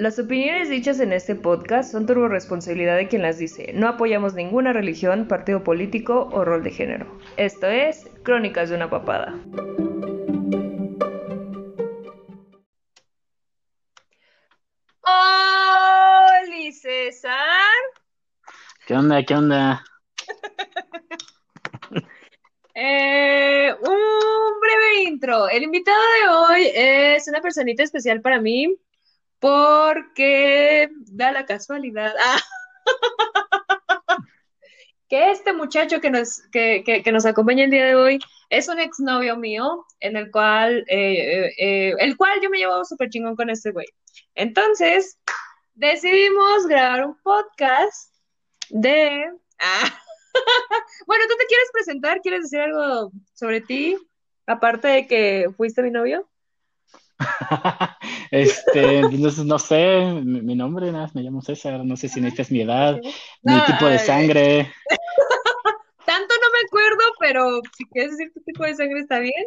Las opiniones dichas en este podcast son turbo responsabilidad de quien las dice. No apoyamos ninguna religión, partido político o rol de género. Esto es Crónicas de una papada. ¡Hola, César! ¿Qué onda? ¿Qué onda? Eh, un breve intro. El invitado de hoy es una personita especial para mí porque da la casualidad ah, que este muchacho que nos, que, que, nos acompaña el día de hoy es un exnovio mío, en el cual, eh, eh, eh, el cual yo me llevo súper chingón con este güey. Entonces, decidimos grabar un podcast de... Ah, bueno, ¿tú te quieres presentar? ¿Quieres decir algo sobre ti? Aparte de que fuiste mi novio. este, no, sé, mi, nombre, nada, me llamo César, no sé si necesitas mi edad, mi tipo de sangre. Tanto no me acuerdo, pero si quieres decir tu tipo de sangre está bien.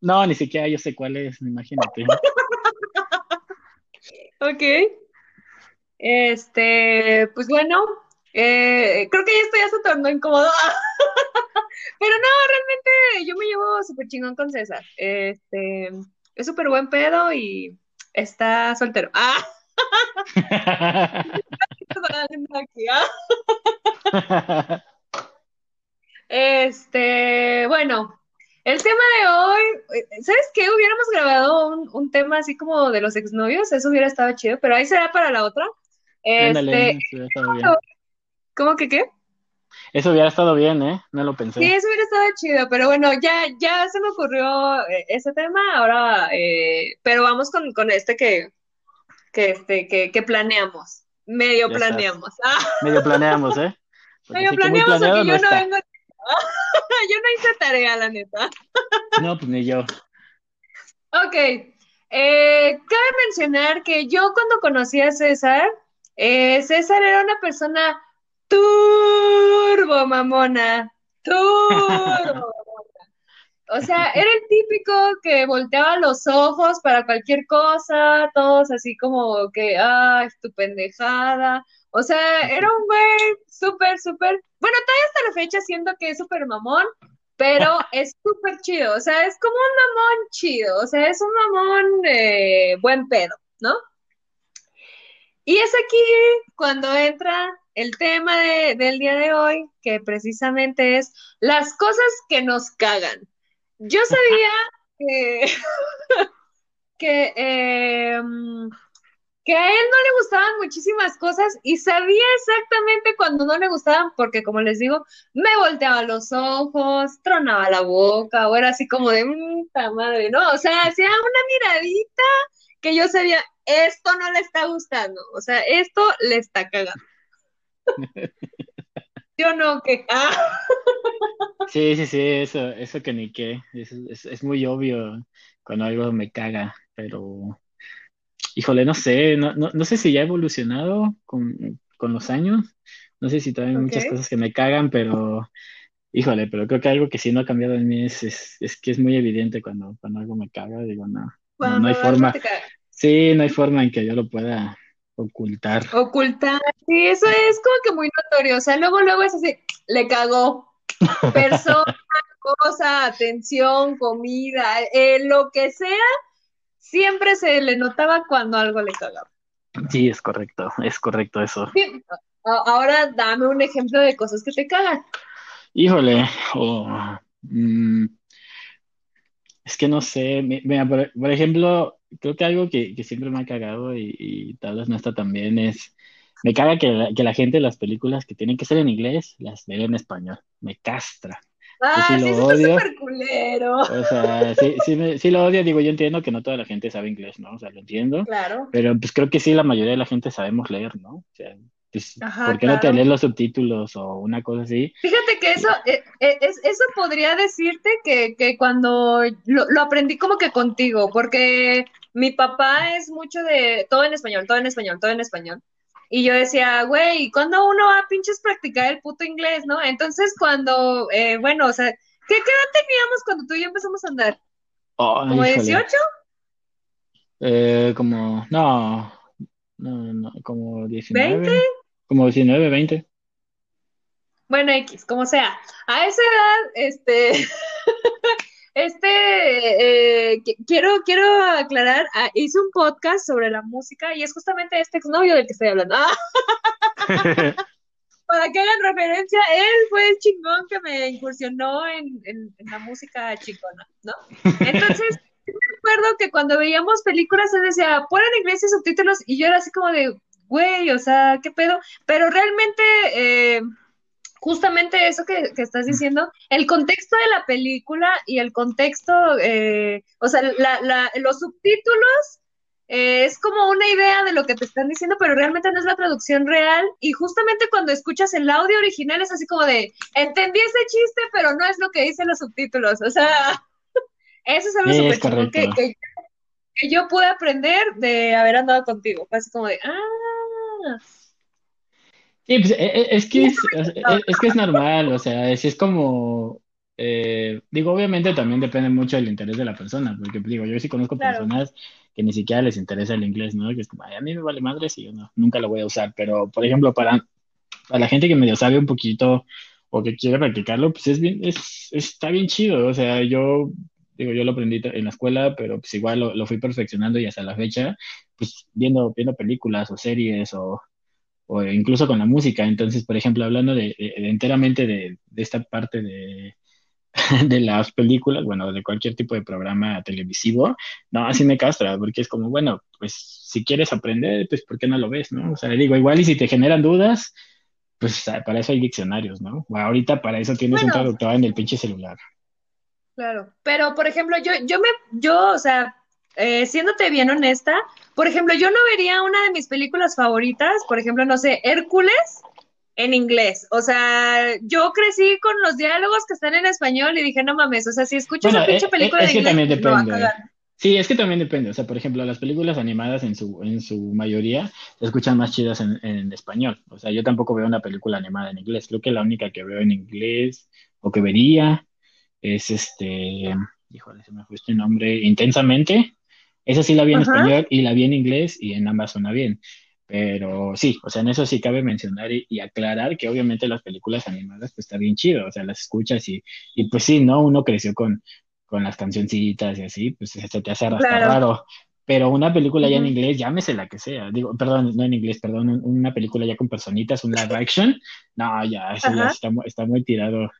No, ni siquiera yo sé cuál es, imagínate. ok. Este, pues bueno, eh, creo que ya esto ya se tornó incómodo. Pero no, realmente yo me llevo súper chingón con César. Este, es súper buen pedo y está soltero. ¡Ah! este, bueno, el tema de hoy, ¿sabes qué? Hubiéramos grabado un, tema así como de los exnovios, eso hubiera estado chido, pero ahí será para la otra. Este, ¿Cómo que qué? Eso hubiera estado bien, ¿eh? No lo pensé. Sí, eso hubiera estado chido, pero bueno, ya, ya se me ocurrió eh, ese tema, ahora, eh, pero vamos con, con este que, que, este, que, que planeamos, medio planeamos. Medio planeamos, ¿eh? medio planeamos, porque yo no vengo... yo no hice tarea, la neta. no, pues ni yo. Ok, eh, cabe mencionar que yo cuando conocí a César, César era una persona turbo mamona, turbo O sea, era el típico que volteaba los ojos para cualquier cosa, todos así como que, ay, tu pendejada. O sea, era un güey súper, súper, bueno, todavía hasta la fecha siento que es súper mamón, pero es súper chido, o sea, es como un mamón chido, o sea, es un mamón eh, buen pedo, ¿no? Y es aquí cuando entra el tema del día de hoy, que precisamente es las cosas que nos cagan. Yo sabía que, que, em, que a él no le gustaban muchísimas cosas y sabía exactamente cuando no le gustaban, porque como les digo, me volteaba los ojos, tronaba la boca, o era así como de, puta madre, ¿no? O sea, hacía una miradita que yo sabía, esto no le está gustando, o sea, esto le está cagando. Yo no, que. Sí, sí, sí, eso, eso que ni qué. Es, es, muy obvio cuando algo me caga, pero. Híjole, no sé, no, no, sé si ya ha evolucionado con, los años. No sé si todavía hay muchas cosas que me cagan, pero. Híjole, pero creo que algo que sí no ha cambiado en mí es, es, que es muy evidente cuando, cuando algo me caga. Digo, no, no, no hay forma. Sí, no hay forma en que yo lo pueda Ocultar. Ocultar, sí, eso es como que muy notorio. O sea, luego, luego es así, le cagó. Persona, cosa, atención, comida, eh, lo que sea, siempre se le notaba cuando algo le cagaba. Sí, es correcto, es correcto eso. Ahora dame un ejemplo de cosas que te cagan. Híjole, mm, es que no sé, mira, por ejemplo, creo que algo que, siempre me ha cagado y, tal vez no está tan bien es, me caga que la, que la gente las películas que tienen que ser en inglés las vea en español, me castra. Ah, sí, lo odio. culero. O sea, sí, sí, sí, lo odio, digo, yo entiendo que no toda la gente sabe inglés, ¿no? O sea, lo entiendo. Claro. Pero pues creo que sí, la mayoría de la gente sabemos leer, ¿no? O sea, pues, ¿por qué no te lees los subtítulos o una cosa así? Fíjate que eso, eh, eh, es, eso podría decirte que, que cuando lo, lo, aprendí como que contigo, porque mi papá es mucho de todo en español, todo en español, todo en español. Y yo decía, güey, ¿cuándo uno va a pinches practicar el puto inglés, no? Entonces, cuando, eh, bueno, o sea, ¿qué, edad teníamos cuando tú y yo empezamos a andar? ¿Como 18? Eh, como, no, No, no, como 19. ¿20? Como 19, 20. Bueno, X, como sea. A esa edad, este, este, eh, quiero, quiero aclarar, ah, hice un podcast sobre la música y es justamente este exnovio del que estoy hablando. Para que hagan referencia, él fue el chingón que me incursionó en, en, la música chingona, ¿no? Entonces, recuerdo que cuando veíamos películas, él decía, ponen inglés y subtítulos, y yo era así como de, güey, o sea, ¿qué pedo? Pero realmente... Eh, justamente eso que, estás diciendo, el contexto de la película y el contexto, eh, o sea, los subtítulos eh, es como una idea de lo que te están diciendo, pero realmente no es la traducción real. Y justamente cuando escuchas el audio original es así como de, entendí ese chiste, pero no es lo que dicen los subtítulos. O sea, eso es algo súper que, que, que, yo pude aprender de haber andado contigo. Fue así como de, ah. Sí, pues, e, e, es que es, es que es normal, o sea, es, es como, eh, digo, obviamente también depende mucho del interés de la persona, porque digo, yo sí conozco personas que ni siquiera les interesa el inglés, ¿no? Que es como, a mí me vale madre si yo no, nunca lo voy a usar, pero por ejemplo, para, para la gente que medio sabe un poquito o que quiere practicarlo, pues es bien, es, está bien chido, o sea, yo digo, yo lo aprendí en la escuela, pero pues igual lo, lo fui perfeccionando y hasta la fecha, pues viendo, viendo películas o series o o incluso con la música. Entonces, por ejemplo, hablando de, enteramente de, esta parte de, de las películas, bueno, de cualquier tipo de programa televisivo, no, así me castra, porque es como, bueno, pues si quieres aprender, pues ¿por qué no lo ves, no? O sea, le digo, igual y si te generan dudas, pues para eso hay diccionarios, ¿no? Ahorita para eso tienes un traductor en el pinche celular. Claro, pero por ejemplo, yo, yo me, yo, o sea, eh, siéndote bien honesta, por ejemplo, yo no vería una de mis películas favoritas, por ejemplo, no sé, Hércules en inglés. O sea, yo crecí con los diálogos que están en español y dije, no mames, o sea, si escucho esa pinche película es, que también depende. Sí, es que también depende. O sea, por ejemplo, las películas animadas en su, en su mayoría se escuchan más chidas en, en español. O sea, yo tampoco veo una película animada en inglés. Creo que la única que veo en inglés o que vería es este, híjole, se me fue este nombre, Intensamente, esa sí la vi en español y la vi en inglés y en ambas suena bien. Pero sí, o sea, en eso sí cabe mencionar y, aclarar que obviamente las películas animadas pues está bien chido, o sea, las escuchas y, y pues sí, ¿no? Uno creció con, con las cancioncitas y así, pues se te hace hasta raro. Pero una película ya en inglés, llámese la que sea, digo, perdón, no en inglés, perdón, una película ya con personitas, un live action, no, ya, eso ya está, está muy tirado,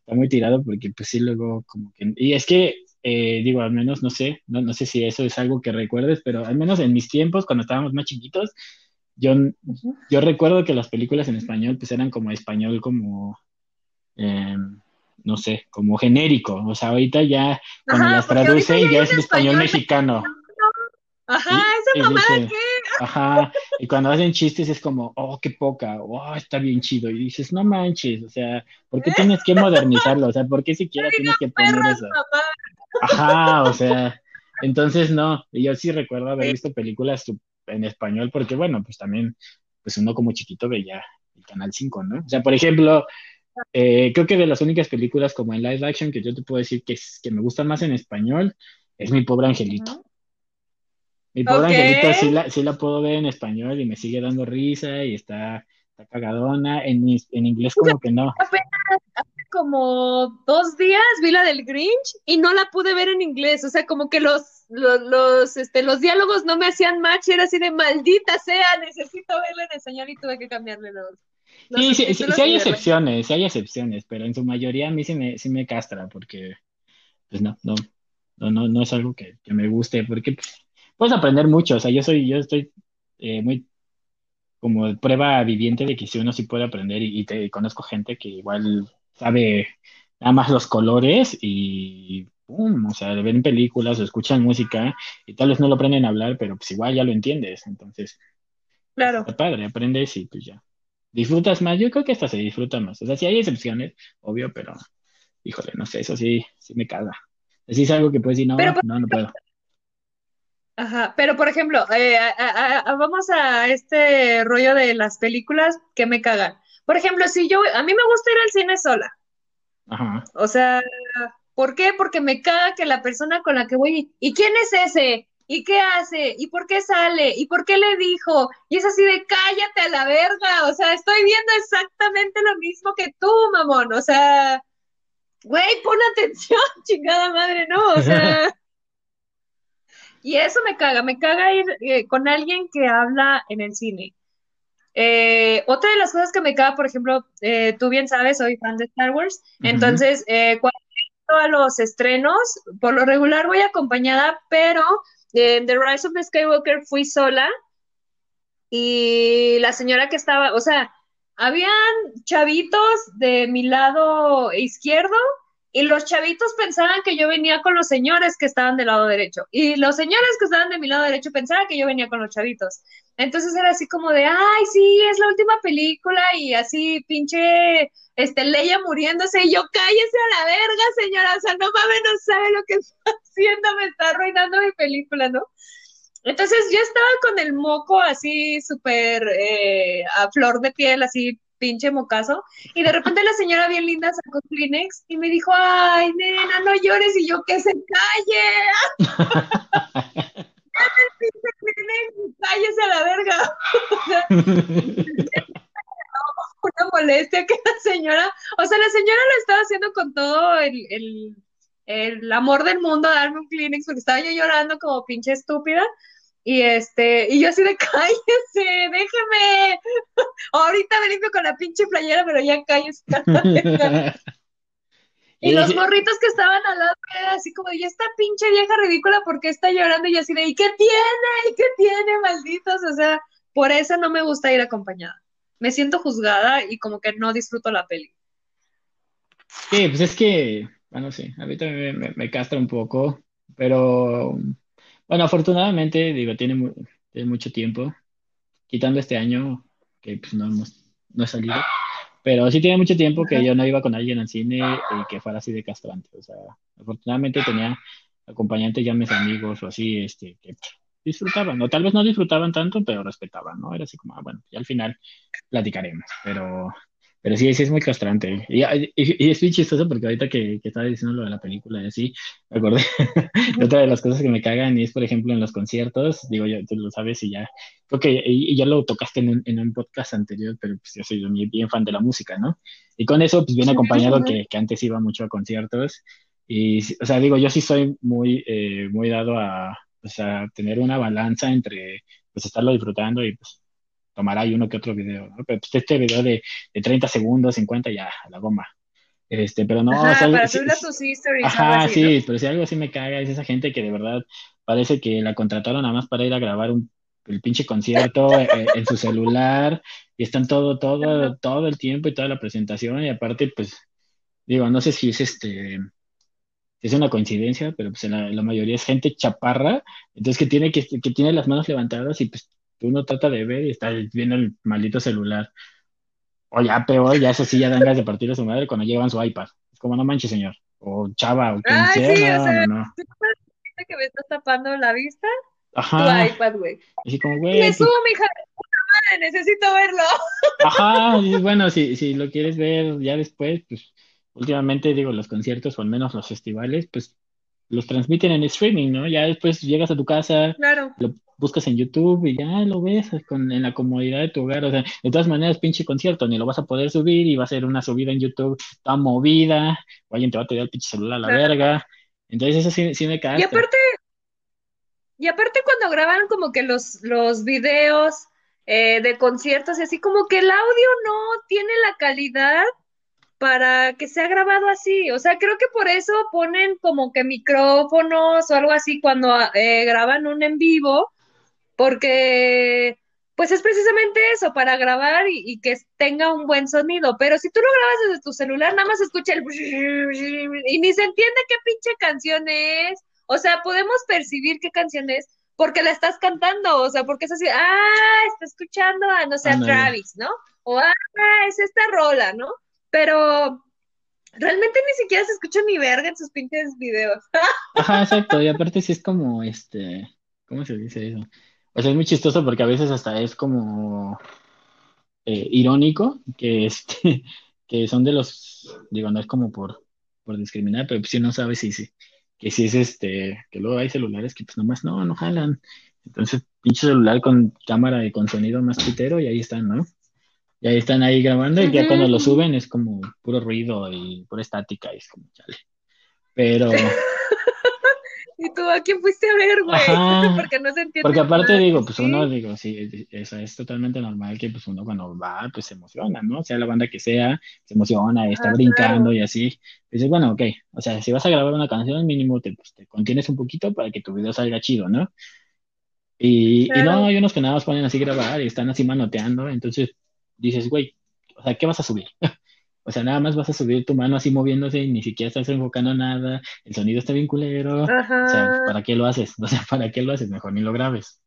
está muy tirado porque pues sí, luego como que, y es que eh, digo, al menos no sé, no, no sé si eso es algo que recuerdes, pero al menos en mis tiempos, cuando estábamos más chiquitos, yo, yo recuerdo que las películas en español pues eran como español como, em, no sé, como genérico. O sea, ahorita ya cuando las traducen ya, es español, mexicano. Ajá, esa mamada qué. Ajá, y cuando hacen chistes es como, oh, qué poca, oh, está bien chido. Y dices, no manches, o sea, ¿por qué tienes que modernizarlo? O sea, ¿por qué siquiera tienes que poner eso? Ajá, o sea, entonces no, yo sí recuerdo haber visto películas en español porque, bueno, pues también, pues uno como chiquito veía el Canal 5, ¿no? O sea, por ejemplo, eh, creo que de las únicas películas como en live action que yo te puedo decir que, que me gustan más en español es Mi Pobre Angelito. Mi Pobre Angelito sí la, sí la puedo ver en español y me sigue dando risa y está, está cagadona. En, en inglés como que no como dos días vi la del Grinch y no la pude ver en inglés, o sea, como que los, los, este, los diálogos no me hacían match, era así de maldita sea, necesito verla en español y tuve que cambiarle los... sí, sí, sí, hay excepciones, sí hay excepciones, pero en su mayoría a mí sí me, sí me castra porque, pues no, no, no, no, no es algo que, me guste, porque pues, puedes aprender mucho, o sea, yo soy, yo estoy eh, muy como prueba viviente de que si uno sí puede aprender y, y te conozco gente que igual sabe nada más los colores y ¡pum! O sea, ven películas o escuchan música y tal vez no lo aprenden a hablar, pero pues igual ya lo entiendes. Entonces, claro. Está padre, aprendes y pues ya. Disfrutas más, yo creo que hasta se disfruta más. O sea, sí hay excepciones, obvio, pero híjole, no sé, eso sí, sí me caga. Si es algo que puedes decir, no, no, no puedo. Ajá, pero por ejemplo, eh, vamos a este rollo de las películas que me cagan. Por ejemplo, si yo, a mí me gusta ir al cine sola. Ajá. O sea, ¿por qué? Porque me caga que la persona con la que voy, ¿y quién es ese? ¿Y qué hace? ¿Y por qué sale? ¿Y por qué le dijo? Y es así de cállate a la verga. O sea, estoy viendo exactamente lo mismo que tú, mamón. O sea, güey, pon atención, chingada madre, ¿no? O sea. y eso me caga, me caga ir eh, con alguien que habla en el cine. Eh, otra de las cosas que me caga, por ejemplo, eh, tú bien sabes, soy fan de Star Wars, entonces eh, cuando a los estrenos, por lo regular voy acompañada, pero en The Rise of the Skywalker fui sola y la señora que estaba, o sea, habían chavitos de mi lado izquierdo y los chavitos pensaban que yo venía con los señores que estaban del lado derecho. Y los señores que estaban de mi lado derecho pensaban que yo venía con los chavitos. Entonces era así como de, ay, sí, es la última película y así pinche, este, Leia muriéndose y yo cállese a la verga, señora, o sea, no mames, no sabe lo que está haciendo, me está arruinando mi película, ¿no? Entonces yo estaba con el moco así súper eh, a flor de piel, así pinche mocazo. Y de repente la señora bien linda sacó Kleenex y me dijo, ay, nena, no llores. Y yo, que se calle. Cállese a la verga. una molestia que la señora, o sea, la señora lo estaba haciendo con todo el, el, el amor del mundo a darme un Kleenex porque estaba yo llorando como pinche estúpida. Y este, y yo así de cállese, déjeme. Ahorita me con la pinche playera, pero ya cállese. y los morritos que estaban al lado, así como, y esta pinche vieja ridícula, ¿por qué está llorando? Y así de, ¿y qué tiene? ¿Y qué tiene, malditos? O sea, por eso no me gusta ir acompañada. Me siento juzgada y como que no disfruto la peli. Sí, pues es que, bueno, sí, a mí también me, me castra un poco, pero bueno, afortunadamente, digo, tiene, tiene mucho tiempo, quitando este año, que pues no hemos, no he salido, pero sí tiene mucho tiempo que yo no iba con alguien al cine y que fuera así de castrante. O sea, afortunadamente tenía acompañantes ya mis amigos o así, este, que disfrutaban, o tal vez no disfrutaban tanto, pero respetaban, ¿no? Era así como, ah, bueno, y al final platicaremos, pero pero sí, sí es muy castrante. Y, y, es muy chistoso porque ahorita que, que, estaba diciendo lo de la película y así, me acordé otra de las cosas que me cagan y es, por ejemplo, en los conciertos, digo, yo, tú lo sabes y ya, creo que y, ya lo tocaste en un, en un podcast anterior, pero pues yo soy bien fan de la música, ¿no? Y con eso, pues bien acompañado que, que antes iba mucho a conciertos. Y, o sea, digo, yo sí soy muy, eh, muy dado a, pues, a tener una balanza entre, pues, estarlo disfrutando y, pues, tomar ahí uno que otro video, ¿no? Pero pues, este video de, de 30 segundos, 50 ya, a la goma. Este, pero no, ajá, para subir a tus stories. Ajá, sí, pero si algo así me caga es esa gente que de verdad parece que la contrataron nada más para ir a grabar un, el pinche concierto eh, eh, en, su celular y están todo, todo, todo el tiempo y toda la presentación y aparte, pues, digo, no sé si es este, es una coincidencia, pero pues la, la mayoría es gente chaparra, entonces que tiene que, que tiene las manos levantadas y pues uno trata de ver y está viendo el maldito celular. O ya peor, ya eso sí, ya dan ganas de partir a su madre cuando llevan su iPad. Es como, no manches, señor. O chava, o quien sea, no, no, no. que me estás tapando la vista? Ajá. Tu iPad, güey. Así como, güey. Me pues subo, mija, madre, necesito verlo. Ajá, y bueno, si, si lo quieres ver ya después, pues últimamente digo, los conciertos o al menos los festivales, pues los transmiten en streaming, ¿no? Ya después llegas a tu casa, claro. lo buscas en YouTube y ya lo ves con, en la comodidad de tu hogar. O sea, de todas maneras, pinche concierto, ni lo vas a poder subir y va a ser una subida en YouTube toda movida, o alguien te va a tirar el pinche celular a la verga. Entonces, eso sí, sí me cae. Y aparte, y aparte cuando graban como que los, los videos eh, de conciertos y así, como que el audio no tiene la calidad para que sea grabado así. O sea, creo que por eso ponen como que micrófonos o algo así cuando eh, graban un en vivo, porque pues es precisamente eso, para grabar y, que tenga un buen sonido. Pero si tú lo grabas desde tu celular, nada más escucha el... y ni se entiende qué pinche canción es. O sea, podemos percibir qué canción es porque la estás cantando, o sea, porque es así, ah, está escuchando a, no sé, a Travis, ¿no? O, ah, es esta rola, ¿no? Pero realmente ni siquiera se escucha ni verga en sus pinches videos. Ajá, exacto, y aparte sí es como, este, ¿cómo se dice eso? O sea, es muy chistoso porque a veces hasta es como eh, irónico que este que son de los, digo, no es como por, por discriminar, pero si no sabes si, si, que si es este, que luego hay celulares que pues nomás no, no jalan. Entonces, pinche celular con cámara y con sonido más pitero y ahí están, ¿no? Y ahí están ahí grabando y ya cuando lo suben es como puro ruido y pura estática y es como chale. Pero... ¿Y tú a quién fuiste a ver, güey? porque no se entiende. Porque aparte digo, pues uno, digo, sí, eso es totalmente normal que pues uno cuando va, pues se emociona, ¿no? Sea la banda que sea, se emociona, está ah, brincando y así. Dices, bueno, ok, o sea, si vas a grabar una canción, mínimo te, pues, te contienes un poquito para que tu video salga chido, ¿no? Y, y no, hay unos que nada más ponen así grabar y están así manoteando, entonces dices, güey, o sea, ¿qué vas a subir? O sea, nada más vas a subir tu mano así moviéndose y ni siquiera estás enfocando nada, el sonido está bien culero. O sea, ¿para qué lo haces? O sea, ¿para qué lo haces? Mejor ni lo grabes.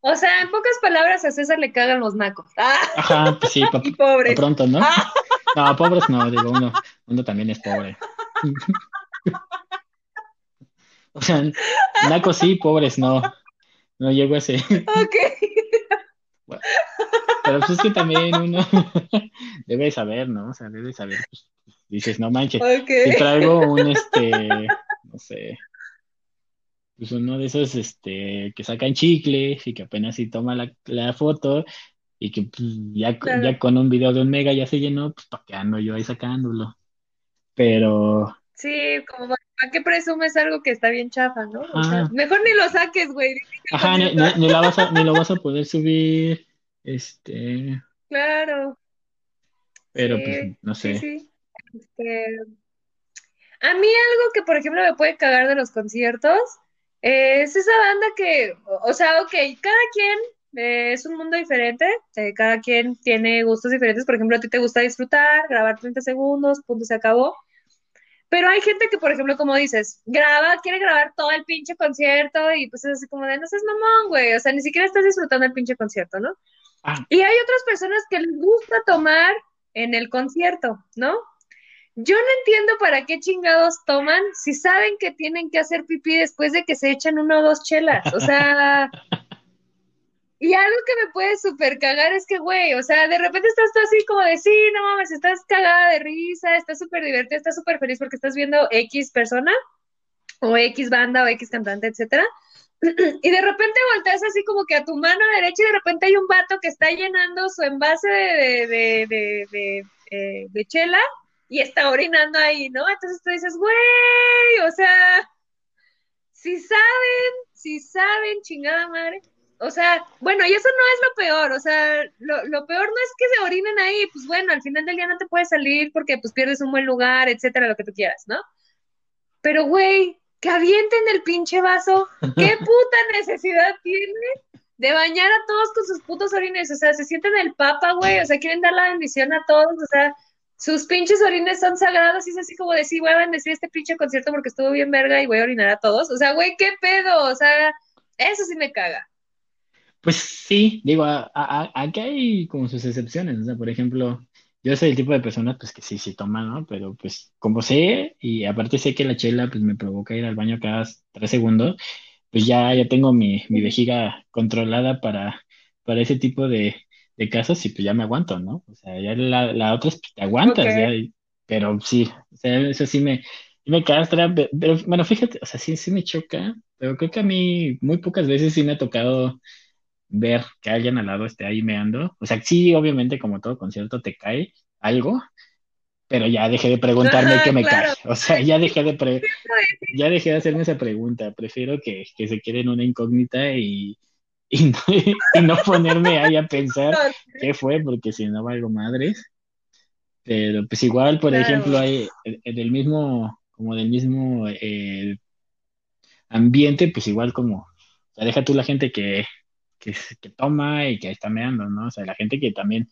O sea, en pocas palabras a César le cagan los nacos. Ajá, pues sí, y pobres. pronto, ¿no? No, pobres no, digo, uno, uno también es pobre. O sea, nacos sí, pobres no. No llego a ese. Ok. Pero pues es que también uno debe saber, ¿no? O sea, debe saber, pues, dices, no manches, si traigo un, este, no sé, pues uno de esos, este, que sacan chicles y que apenas si toma la, foto y que pues, ya, ya con un video de un mega ya se llenó, pues para qué ando yo ahí sacándolo. Pero... Sí, como ¿para qué presumes algo que está bien chafa, no? O sea, mejor ni lo saques, güey. Ajá, ni, ni, la vas a, ni lo vas a poder subir este. Claro. Pero pues, no sé. Este, a mí algo que, por ejemplo, me puede cagar de los conciertos es esa banda que, o sea, ok, cada quien eh, es un mundo diferente, eh, cada quien tiene gustos diferentes. Por ejemplo, a ti te gusta disfrutar, grabar 30 segundos, punto, se acabó. Pero hay gente que, por ejemplo, como dices, graba, quiere grabar todo el pinche concierto y pues es así como de, no seas mamón, güey, o sea, ni siquiera estás disfrutando el pinche concierto, ¿no? Ah. Y hay otras personas que les gusta tomar en el concierto, ¿no? Yo no entiendo para qué chingados toman si saben que tienen que hacer pipí después de que se echan una o dos chelas. O sea, y algo que me puede súper cagar es que, güey, o sea, de repente estás tú así como de, sí, no mames, estás cagada de risa, estás súper divertida, estás súper feliz porque estás viendo X persona, o X banda, o X cantante, etcétera. Y de repente volteas así como que a tu mano derecha y de repente hay un vato que está llenando su envase de, de, de, eh, de chela y está orinando ahí, ¿no? Entonces tú dices, güey, o sea, si saben, si saben, chingada madre. O sea, bueno, y eso no es lo peor, o sea, lo, lo peor no es que se orinen ahí, pues bueno, al final del día no te puedes salir porque pues pierdes un buen lugar, etcétera, lo que tú quieras, ¿no? Pero, güey, que avienten el pinche vaso. ¿Qué puta necesidad tiene de bañar a todos con sus putos orines? O sea, se sienten el papa, güey. O sea, quieren dar la bendición a todos. O sea, sus pinches orines son sagrados y es así como decir, voy a bendecir este pinche concierto porque estuvo bien verga y voy a orinar a todos. O sea, güey, ¿qué pedo? O sea, eso sí me caga. Pues sí, digo, aquí hay como sus excepciones. O sea, por ejemplo, yo soy el tipo de persona pues que sí, sí toma, ¿no? Pero pues como sé, y aparte sé que la chela pues me provoca ir al baño cada tres segundos, pues ya, ya tengo mi, mi vejiga controlada para, para ese tipo de, de casos y pues ya me aguanto, ¿no? O sea, ya la, la otra es pues, te aguantas, ya, pero sí, o sea, eso sí me, me castra, pero bueno, fíjate, o sea, sí, sí me choca, pero creo que a mí muy pocas veces sí me ha tocado ver que alguien al lado esté ahí meando. O sea, sí, obviamente, como todo concierto, te cae algo, pero ya dejé de preguntarme qué me cae. O sea, ya dejé de ya dejé de hacerme esa pregunta. Prefiero que, se quede en una incógnita y, y, no, ponerme ahí a pensar qué fue, porque si no valgo madres. Pero pues igual, por ejemplo, hay en el mismo, como del mismo eh, ambiente, pues igual como, o sea, deja tú la gente que, que, toma y que está meando, ¿no? O sea, la gente que también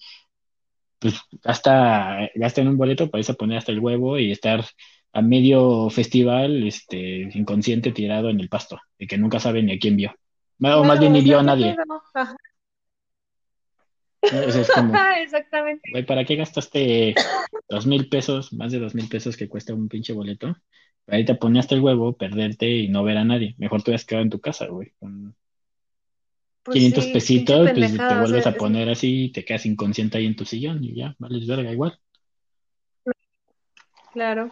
pues gasta, gasta en un boleto para irse a poner hasta el huevo y estar a medio festival este, inconsciente tirado en el pasto, y que nunca sabe ni a quién vio. O más bien ni vio a nadie. es como, Exactamente. ¿para qué gastaste dos mil pesos, más de dos mil pesos que cuesta un pinche boleto? Ahí te ponías hasta el huevo, perderte y no ver a nadie. Mejor te hubieras quedado en tu casa, güey, con 500 pues pesitos, pues te vuelves a poner así y te quedas inconsciente ahí en tu sillón y ya, vale, verga igual. Claro.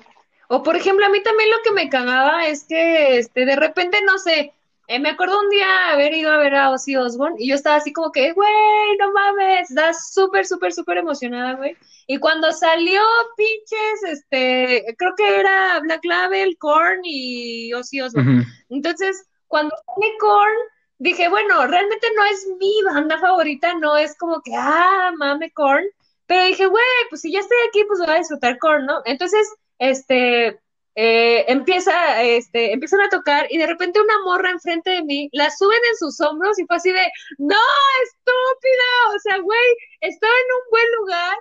O por ejemplo, a mí también lo que me cagaba es que este, de repente, no sé, eh, me acuerdo un día haber ido a ver a Ozzy Osbourne y yo estaba así como que, güey, no mames, estás súper, súper, súper emocionada, güey. Y cuando salió pinches, este, creo que era Black Label, Korn y Ozzy Osbourne. Entonces, cuando sale Korn, dije, bueno, realmente no es mi banda favorita, no es como que, ah, mame Korn. Pero dije, güey, pues si ya estoy aquí, pues voy a disfrutar Korn, ¿no? Entonces, este, eh, empieza, este, empiezan a tocar y de repente una morra enfrente de mí la suben en sus hombros y fue así de, no, estúpida, o sea, güey, estaba en un buen lugar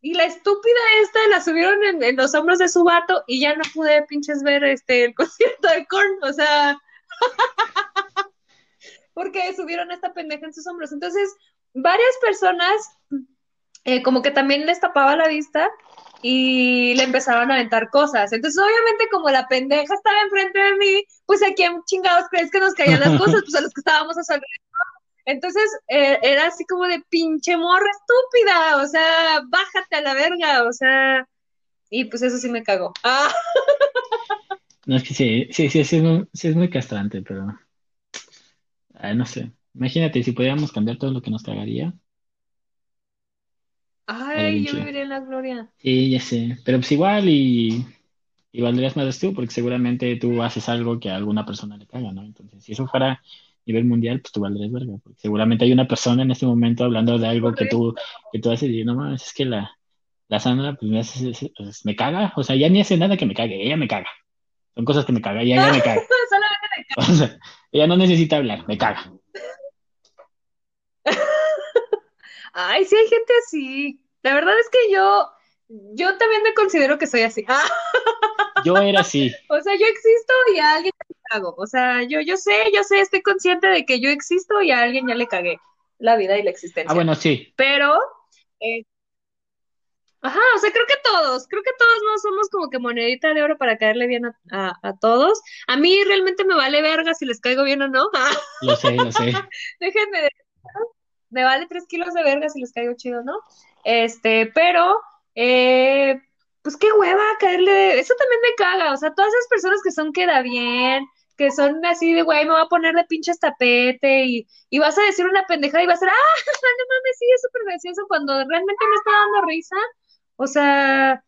y la estúpida esta la subieron en, los hombros de su vato y ya no pude pinches ver este el concierto de Korn, o sea, porque subieron a esta pendeja en sus hombros. Entonces, varias personas eh, como que también les tapaba la vista y le empezaron a aventar cosas. Entonces, obviamente, como la pendeja estaba enfrente de mí, pues a quién chingados crees que nos caían las cosas, pues a los que estábamos a su alrededor. Entonces, eh, era así como de pinche morra estúpida, o sea, bájate a la verga, o sea, y pues eso sí me cagó. No, es que sí, sí, sí, sí es muy castrante, pero no sé. Imagínate, si pudiéramos cambiar todo lo que nos cagaría, Ay, yo viviría en la gloria. Sí, ya sé. Pero pues igual y, y valdrías más tú, porque seguramente tú haces algo que a alguna persona le caga, ¿no? Entonces, si eso fuera a nivel mundial, pues tú valdrías verga, porque seguramente hay una persona en este momento hablando de algo que tú, que tú haces y no más, es que la, la Sandra, pues me, hace, pues, me caga, o sea, ya ni hace nada que me cague, ella me caga. Son cosas que me caga, ella ya me caga. O sea, ella no necesita hablar, me caga. Ay, sí hay gente así. La verdad es que yo, yo también me considero que soy así. Yo era así. O sea, yo existo y a alguien le cago. O sea, yo, yo sé, yo sé, estoy consciente de que yo existo y a alguien ya le cagué la vida y la existencia. Ah, bueno, sí. Pero, eh, ajá, o sea, creo que todos, creo que todos no somos como que monedita de oro para caerle bien a, a, todos. A mí realmente me vale verga si les caigo bien o no. Lo sé, lo sé. Déjenme me vale tres kilos de verga si les caigo chido, ¿no? Este, pero, eh, pues qué hueva caerle, eso también me caga, o sea, todas esas personas que son queda bien, que son así de, güey, me voy a poner de pinches tapete y, y vas a decir una pendejada y vas a ser, ah, no mames, sí, es súper gracioso cuando realmente me está dando risa. O sea,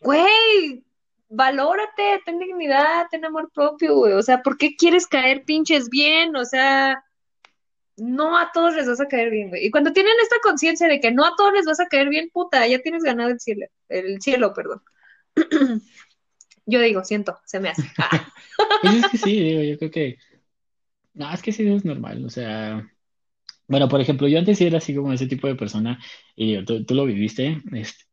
güey, valórate, ten dignidad, ten amor propio, güey. O sea, ¿por qué quieres caer pinches bien? O sea, no a todos les vas a caer bien, güey. Y cuando tienen esta conciencia de que no a todos les vas a caer bien, puta, ya tienes ganado el cielo, el cielo, perdón. yo digo, siento, se me hace. pues es que sí, digo, yo creo que, no, es que sí es normal, o sea, bueno, por ejemplo, yo antes sí era así como ese tipo de persona, y digo, tú, lo viviste, este,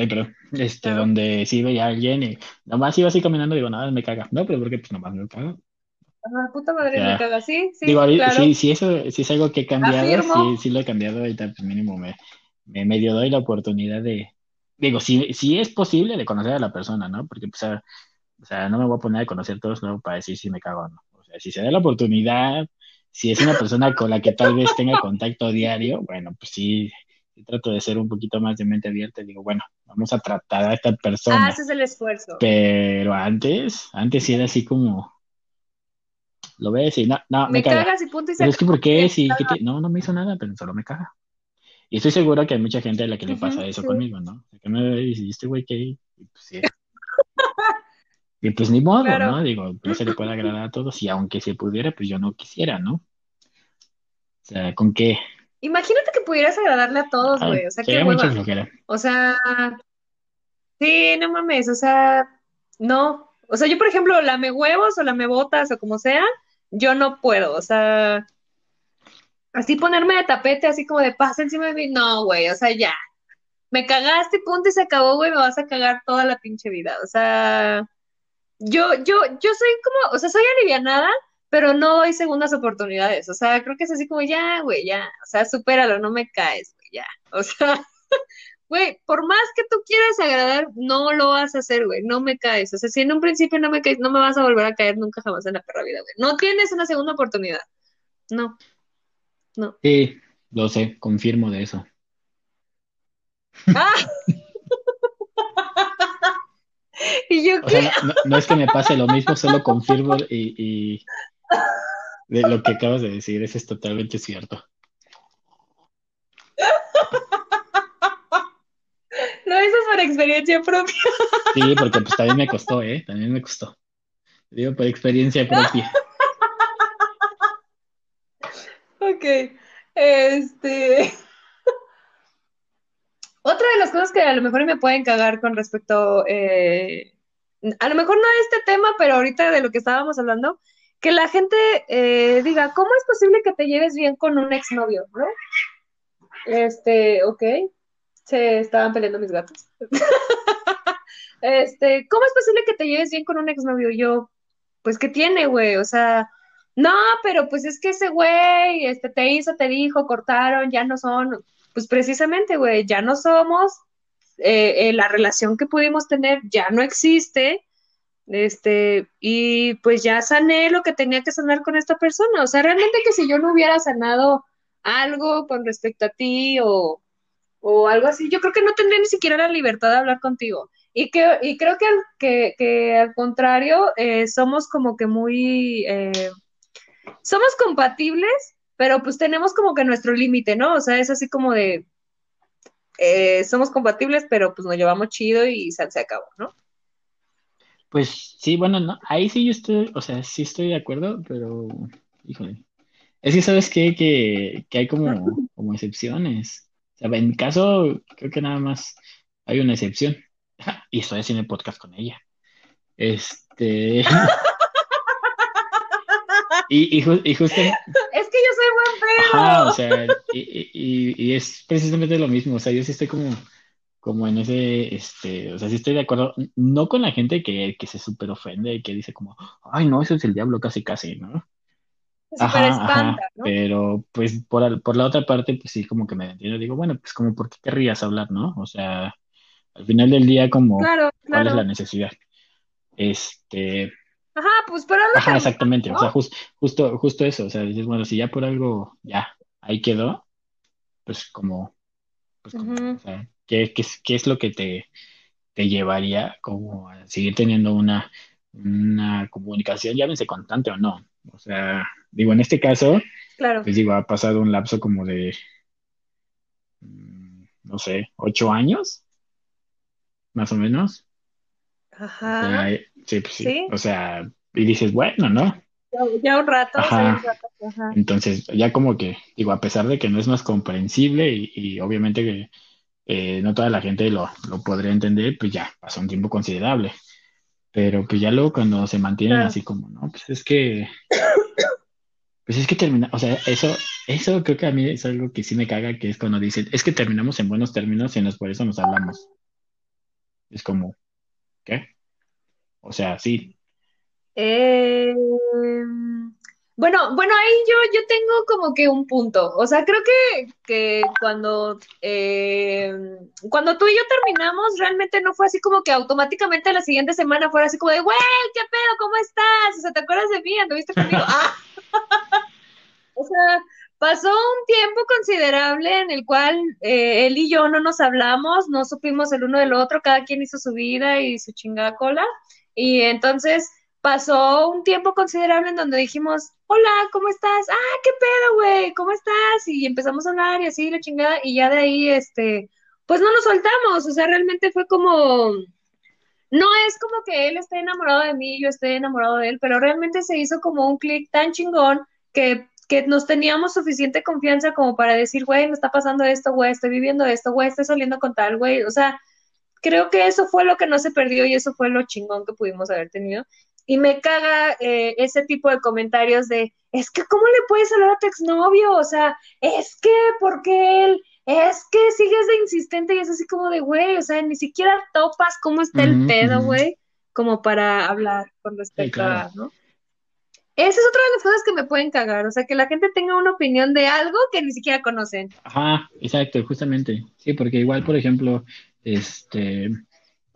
ay, pero, este, donde sí veía a alguien y nomás iba así caminando, digo, nada, me caga, no, pero porque pues nomás me caga, Ah, puta madre, me caga, sí, sí, Digo, sí, sí, eso sí es algo que he cambiado, sí, sí lo he cambiado, ahorita pues mínimo me, me medio doy la oportunidad de, digo, si, si es posible de conocer a la persona, ¿no? Porque, pues, o sea, no me voy a poner a conocer todos nuevo para decir si me cago o no. O sea, si se da la oportunidad, si es una persona con la que tal vez tenga contacto diario, bueno, pues sí, trato de ser un poquito más de mente abierta y digo, bueno, vamos a tratar a esta persona. Haces el esfuerzo. Pero antes, antes sí era así como, lo ves y no, no, me, me cagas y punto y Pero es que, ¿por qué? Si, No, no me hizo nada, pero solo me caga. Y estoy seguro que hay mucha gente a la que le pasa eso conmigo, ¿no? Que me este güey que. Y pues, sí. y pues ni modo, ¿no? Digo, no se le puede agradar a todos y aunque se pudiera, pues yo no quisiera, ¿no? O sea, ¿con qué? Imagínate que pudieras agradarle a todos, güey. O sea, qué. O sea, sí, no mames, o sea, no. O sea, yo, por ejemplo, lame huevos o lame botas o como sea, yo no puedo, o sea, así ponerme de tapete, así como de paz encima de mí, no, güey, o sea, ya, me cagaste, punto y se acabó, güey, me vas a cagar toda la pinche vida, o sea, yo, yo, yo soy como, o sea, soy alivianada, pero no doy segundas oportunidades, o sea, creo que es así como, ya, güey, ya, o sea, supéralo, no me caes, güey, ya, o sea, güey, por más que tú quieras agradar, no lo vas a hacer, güey, no me caes. O sea, si en un principio no me caes, no me vas a volver a caer nunca jamás en la perra vida, güey. No tienes una segunda oportunidad. No. No. Sí, lo sé, confirmo de eso. ¡Ah! y yo, o sea, no, es que me pase lo mismo, solo confirmo y, y de lo que acabas de decir, eso es totalmente cierto. Lo dices por experiencia propia. Sí, porque pues también me costó, ¿eh? También me costó. Digo, por experiencia propia. Ok. Este. Otra de las cosas que a lo mejor me pueden cagar con respecto. Eh, a lo mejor no de este tema, pero ahorita de lo que estábamos hablando, que la gente eh, diga, ¿cómo es posible que te lleves bien con un exnovio? ¿No? Este, ok. Se estaban peleando mis gatos. este, ¿cómo es posible que te lleves bien con un exnovio? Yo, pues, ¿qué tiene, güey? O sea, no, pero pues es que ese güey, este, te hizo, te dijo, cortaron, ya no son, pues precisamente, güey, ya no somos, eh, eh, la relación que pudimos tener ya no existe, este, y pues ya sané lo que tenía que sanar con esta persona, o sea, realmente que si yo no hubiera sanado algo con respecto a ti o, o algo así, yo creo que no tendría ni siquiera la libertad de hablar contigo. Y, que, y creo que, que, que al contrario, eh, somos como que muy, eh, somos compatibles, pero pues tenemos como que nuestro límite, ¿no? O sea, es así como de, eh, somos compatibles, pero pues nos llevamos chido y se, se acabó, ¿no? Pues sí, bueno, no, ahí sí yo estoy, o sea, sí estoy de acuerdo, pero, híjole, es que sabes qué? que, que hay como, como excepciones. O sea, en mi caso, creo que nada más hay una excepción. Y estoy haciendo el podcast con ella. Este. y, y, justo. Es que yo soy buen pedo. Ajá, o sea, y, y, es precisamente lo mismo. O sea, yo sí estoy como, como en ese, este, o sea, sí estoy de acuerdo, no con la gente que, que se súper ofende y que dice como, ay, no, eso es el diablo casi casi, ¿no? Ajá, ajá, pero pues por, por la otra parte, pues sí, como que me entiendo, digo, bueno, pues como, ¿por qué querrías hablar, no? O sea, al final del día, como, ¿cuál es la necesidad? Este... Ajá, pues pero... Ajá, exactamente, o sea, justo, justo eso, o sea, dices, bueno, si ya por algo, ya, ahí quedó, pues como, pues como, o sea, ¿qué, qué, es lo que te, te llevaría como a seguir teniendo una, una comunicación, llámense constante o no? O sea, digo, en este caso, claro. pues digo, ha pasado un lapso como de, mm, no sé, ocho años, más o menos. Ajá. sí, pues sí. O sea, y dices, bueno, ¿no? Ya, un rato. Ajá. Entonces, ya como que, digo, a pesar de que no es más comprensible y, obviamente que eh, no toda la gente lo, lo podría entender, pues ya pasó un tiempo considerable. Pero pues ya luego cuando se mantienen así como, no, pues es que, pues es que termina, o sea, eso, eso creo que a mí es algo que sí me caga, que es cuando dicen, es que terminamos en buenos términos y nos, por eso nos hablamos. Es como, ¿qué? O sea, sí. Eh, bueno, bueno, ahí yo, yo tengo como que un punto. O sea, creo que, que cuando, eh, cuando tú y yo terminamos, realmente no fue así como que automáticamente la siguiente semana fuera así como de, güey, ¿qué pedo? ¿Cómo estás? O sea, ¿te acuerdas de mí? ¿Anduviste conmigo? Ah. o sea, pasó un tiempo considerable en el cual eh, él y yo no nos hablamos, no supimos el uno del otro, cada quien hizo su vida y su chingada cola. Y entonces pasó un tiempo considerable en donde dijimos, hola, ¿cómo estás? Ah, qué pedo, güey, ¿cómo estás? Y empezamos a hablar y así, la chingada, y ya de ahí, este, pues no nos soltamos, o sea, realmente fue como, no es como que él esté enamorado de mí, yo esté enamorado de él, pero realmente se hizo como un clic tan chingón que, que nos teníamos suficiente confianza como para decir, güey, me está pasando esto, güey, estoy viviendo esto, güey, estoy saliendo con tal, güey, o sea, creo que eso fue lo que no se perdió y eso fue lo chingón que pudimos haber tenido. Y me caga eh, ese tipo de comentarios de, es que, ¿cómo le puedes hablar a tu exnovio? O sea, es que, porque él? Es que sigues de insistente y es así como de, güey, o sea, ni siquiera topas cómo está el pedo, güey, como para hablar con respecto a, ¿no? Esa es otra de las cosas que me pueden cagar, o sea, que la gente tenga una opinión de algo que ni siquiera conocen. Ajá, exacto, justamente. Sí, porque igual, por ejemplo, este,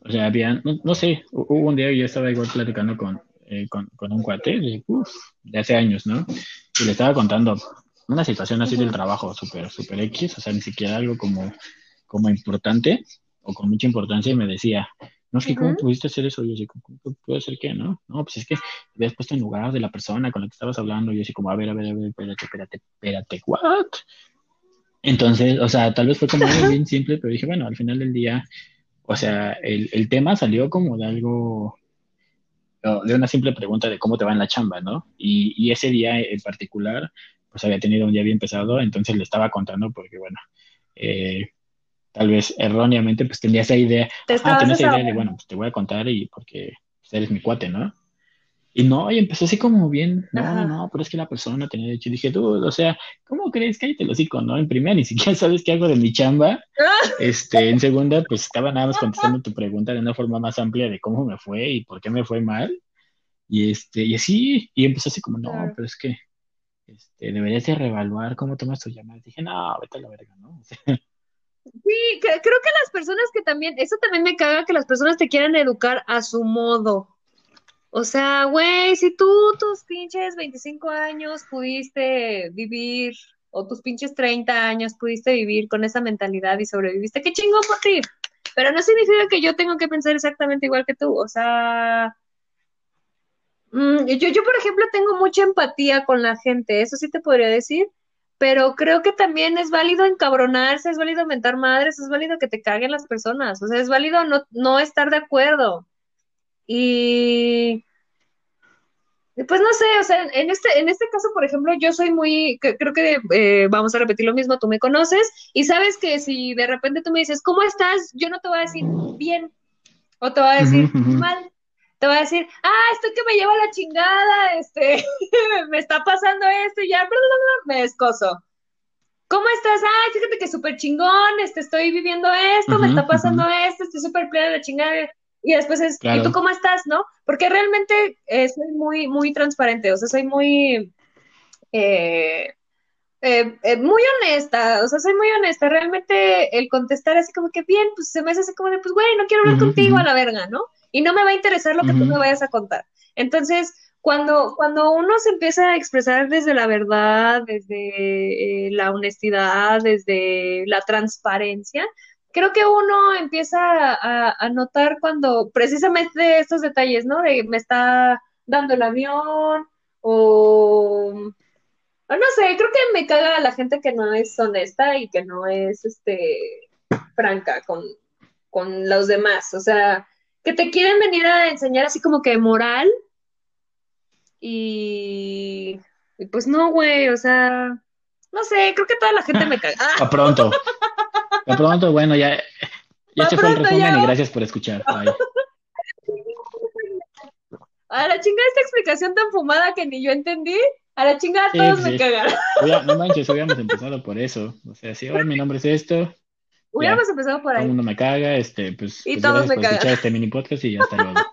o sea, había, no, sé, hubo un día que yo estaba igual platicando con, eh, con, un cuate de, de hace años, ¿no? Y le estaba contando una situación así del trabajo, súper, súper X, o sea, ni siquiera algo como, como importante o con mucha importancia, y me decía, no, es que, ¿cómo pudiste hacer eso? Y yo así, ¿cómo puede ser que, no? No, pues es que habías puesto en lugar de la persona con la que estabas hablando. Y yo así como, a ver, a ver, a ver, espérate, espérate, espérate, ¿what? Entonces, o sea, tal vez fue como algo bien simple, pero dije, bueno, al final del día, o sea, el, el tema salió como de algo, de una simple pregunta de cómo te va en la chamba, ¿no? Y, y ese día en particular, pues había tenido un día bien pesado, entonces le estaba contando porque, bueno, eh, tal vez erróneamente, pues tenía esa idea, Te ah, tenía esa idea de, bueno, pues te voy a contar y porque pues, eres mi cuate, ¿no? Y no, y empezó así como bien, no, Ajá. no, pero es que la persona tenía derecho. Y dije, tú, o sea, ¿cómo crees? Cállate el hocico, ¿no? En primera, ni siquiera sabes qué hago de mi chamba. Este, en segunda, pues estaba nada más contestando tu pregunta de una forma más amplia de cómo me fue y por qué me fue mal. Y este, y así, y empezó así como, no, Claro. pero es que este, deberías de reevaluar cómo tomas tus llamadas. Dije, no, vete a la verga, ¿no? O sea, Sí, que- creo que las personas que también, eso también me caga que las personas te quieran educar a su modo. O sea, güey, si tú tus pinches 25 años pudiste vivir, o tus pinches 30 años pudiste vivir con esa mentalidad y sobreviviste, qué chingón por ti. Pero no significa que yo tenga que pensar exactamente igual que tú. O sea, mm, yo, yo, por ejemplo, tengo mucha empatía con la gente, eso sí te podría decir. Pero creo que también es válido encabronarse, es válido mentar madres, es válido que te caguen las personas, o sea, es válido no, no estar de acuerdo. Y pues no sé, o sea, en este, en este caso, por ejemplo, yo soy muy, creo que eh, vamos a repetir lo mismo, tú me conoces y sabes que si de repente tú me dices, ¿cómo estás? Yo no te voy a decir bien o te voy a decir mal. Te voy a decir, ah, esto que me lleva la chingada, este, me está pasando esto y ya, bla, bla, bla, me descoso. ¿Cómo estás? Ay, fíjate que súper chingón, este, estoy viviendo esto, me está pasando esto, estoy súper plena de la chingada. Y después es, ¿y tú cómo estás, no? Porque realmente eh, soy muy, muy transparente, o sea, soy muy, eh, eh, eh, muy honesta, o sea, soy muy honesta. Realmente el contestar así como que bien, pues se me hace así como de, pues güey, no quiero hablar contigo a la verga, ¿no? Y no me va a interesar lo que tú me vayas a contar. Entonces, cuando, cuando uno se empieza a expresar desde la verdad, desde eh, la honestidad, desde la transparencia, creo que uno empieza a, notar cuando precisamente estos detalles, ¿no? De me está dando el avión o o no sé, creo que me caga la gente que no es honesta y que no es este franca con, con los demás. O sea, que te quieren venir a enseñar así como que moral y, y pues no, güey, o sea, no sé, creo que toda la gente me caga. Pa' pronto. Pa' pronto, bueno, ya, ya se fue el resumen ya. y gracias por escuchar. Bye. a la chingada esta explicación tan fumada que ni yo entendí, a la chingada Sí, todos me sí. cagan. Hubiera- no manches, hubiéramos empezado por eso. O sea, sí, hola, mi nombre es esto, Hubiéramos empezado por todo el ahí. mundo me caga, este, pues, Y pues todos me cagan. escuchar este mini podcast y hasta luego.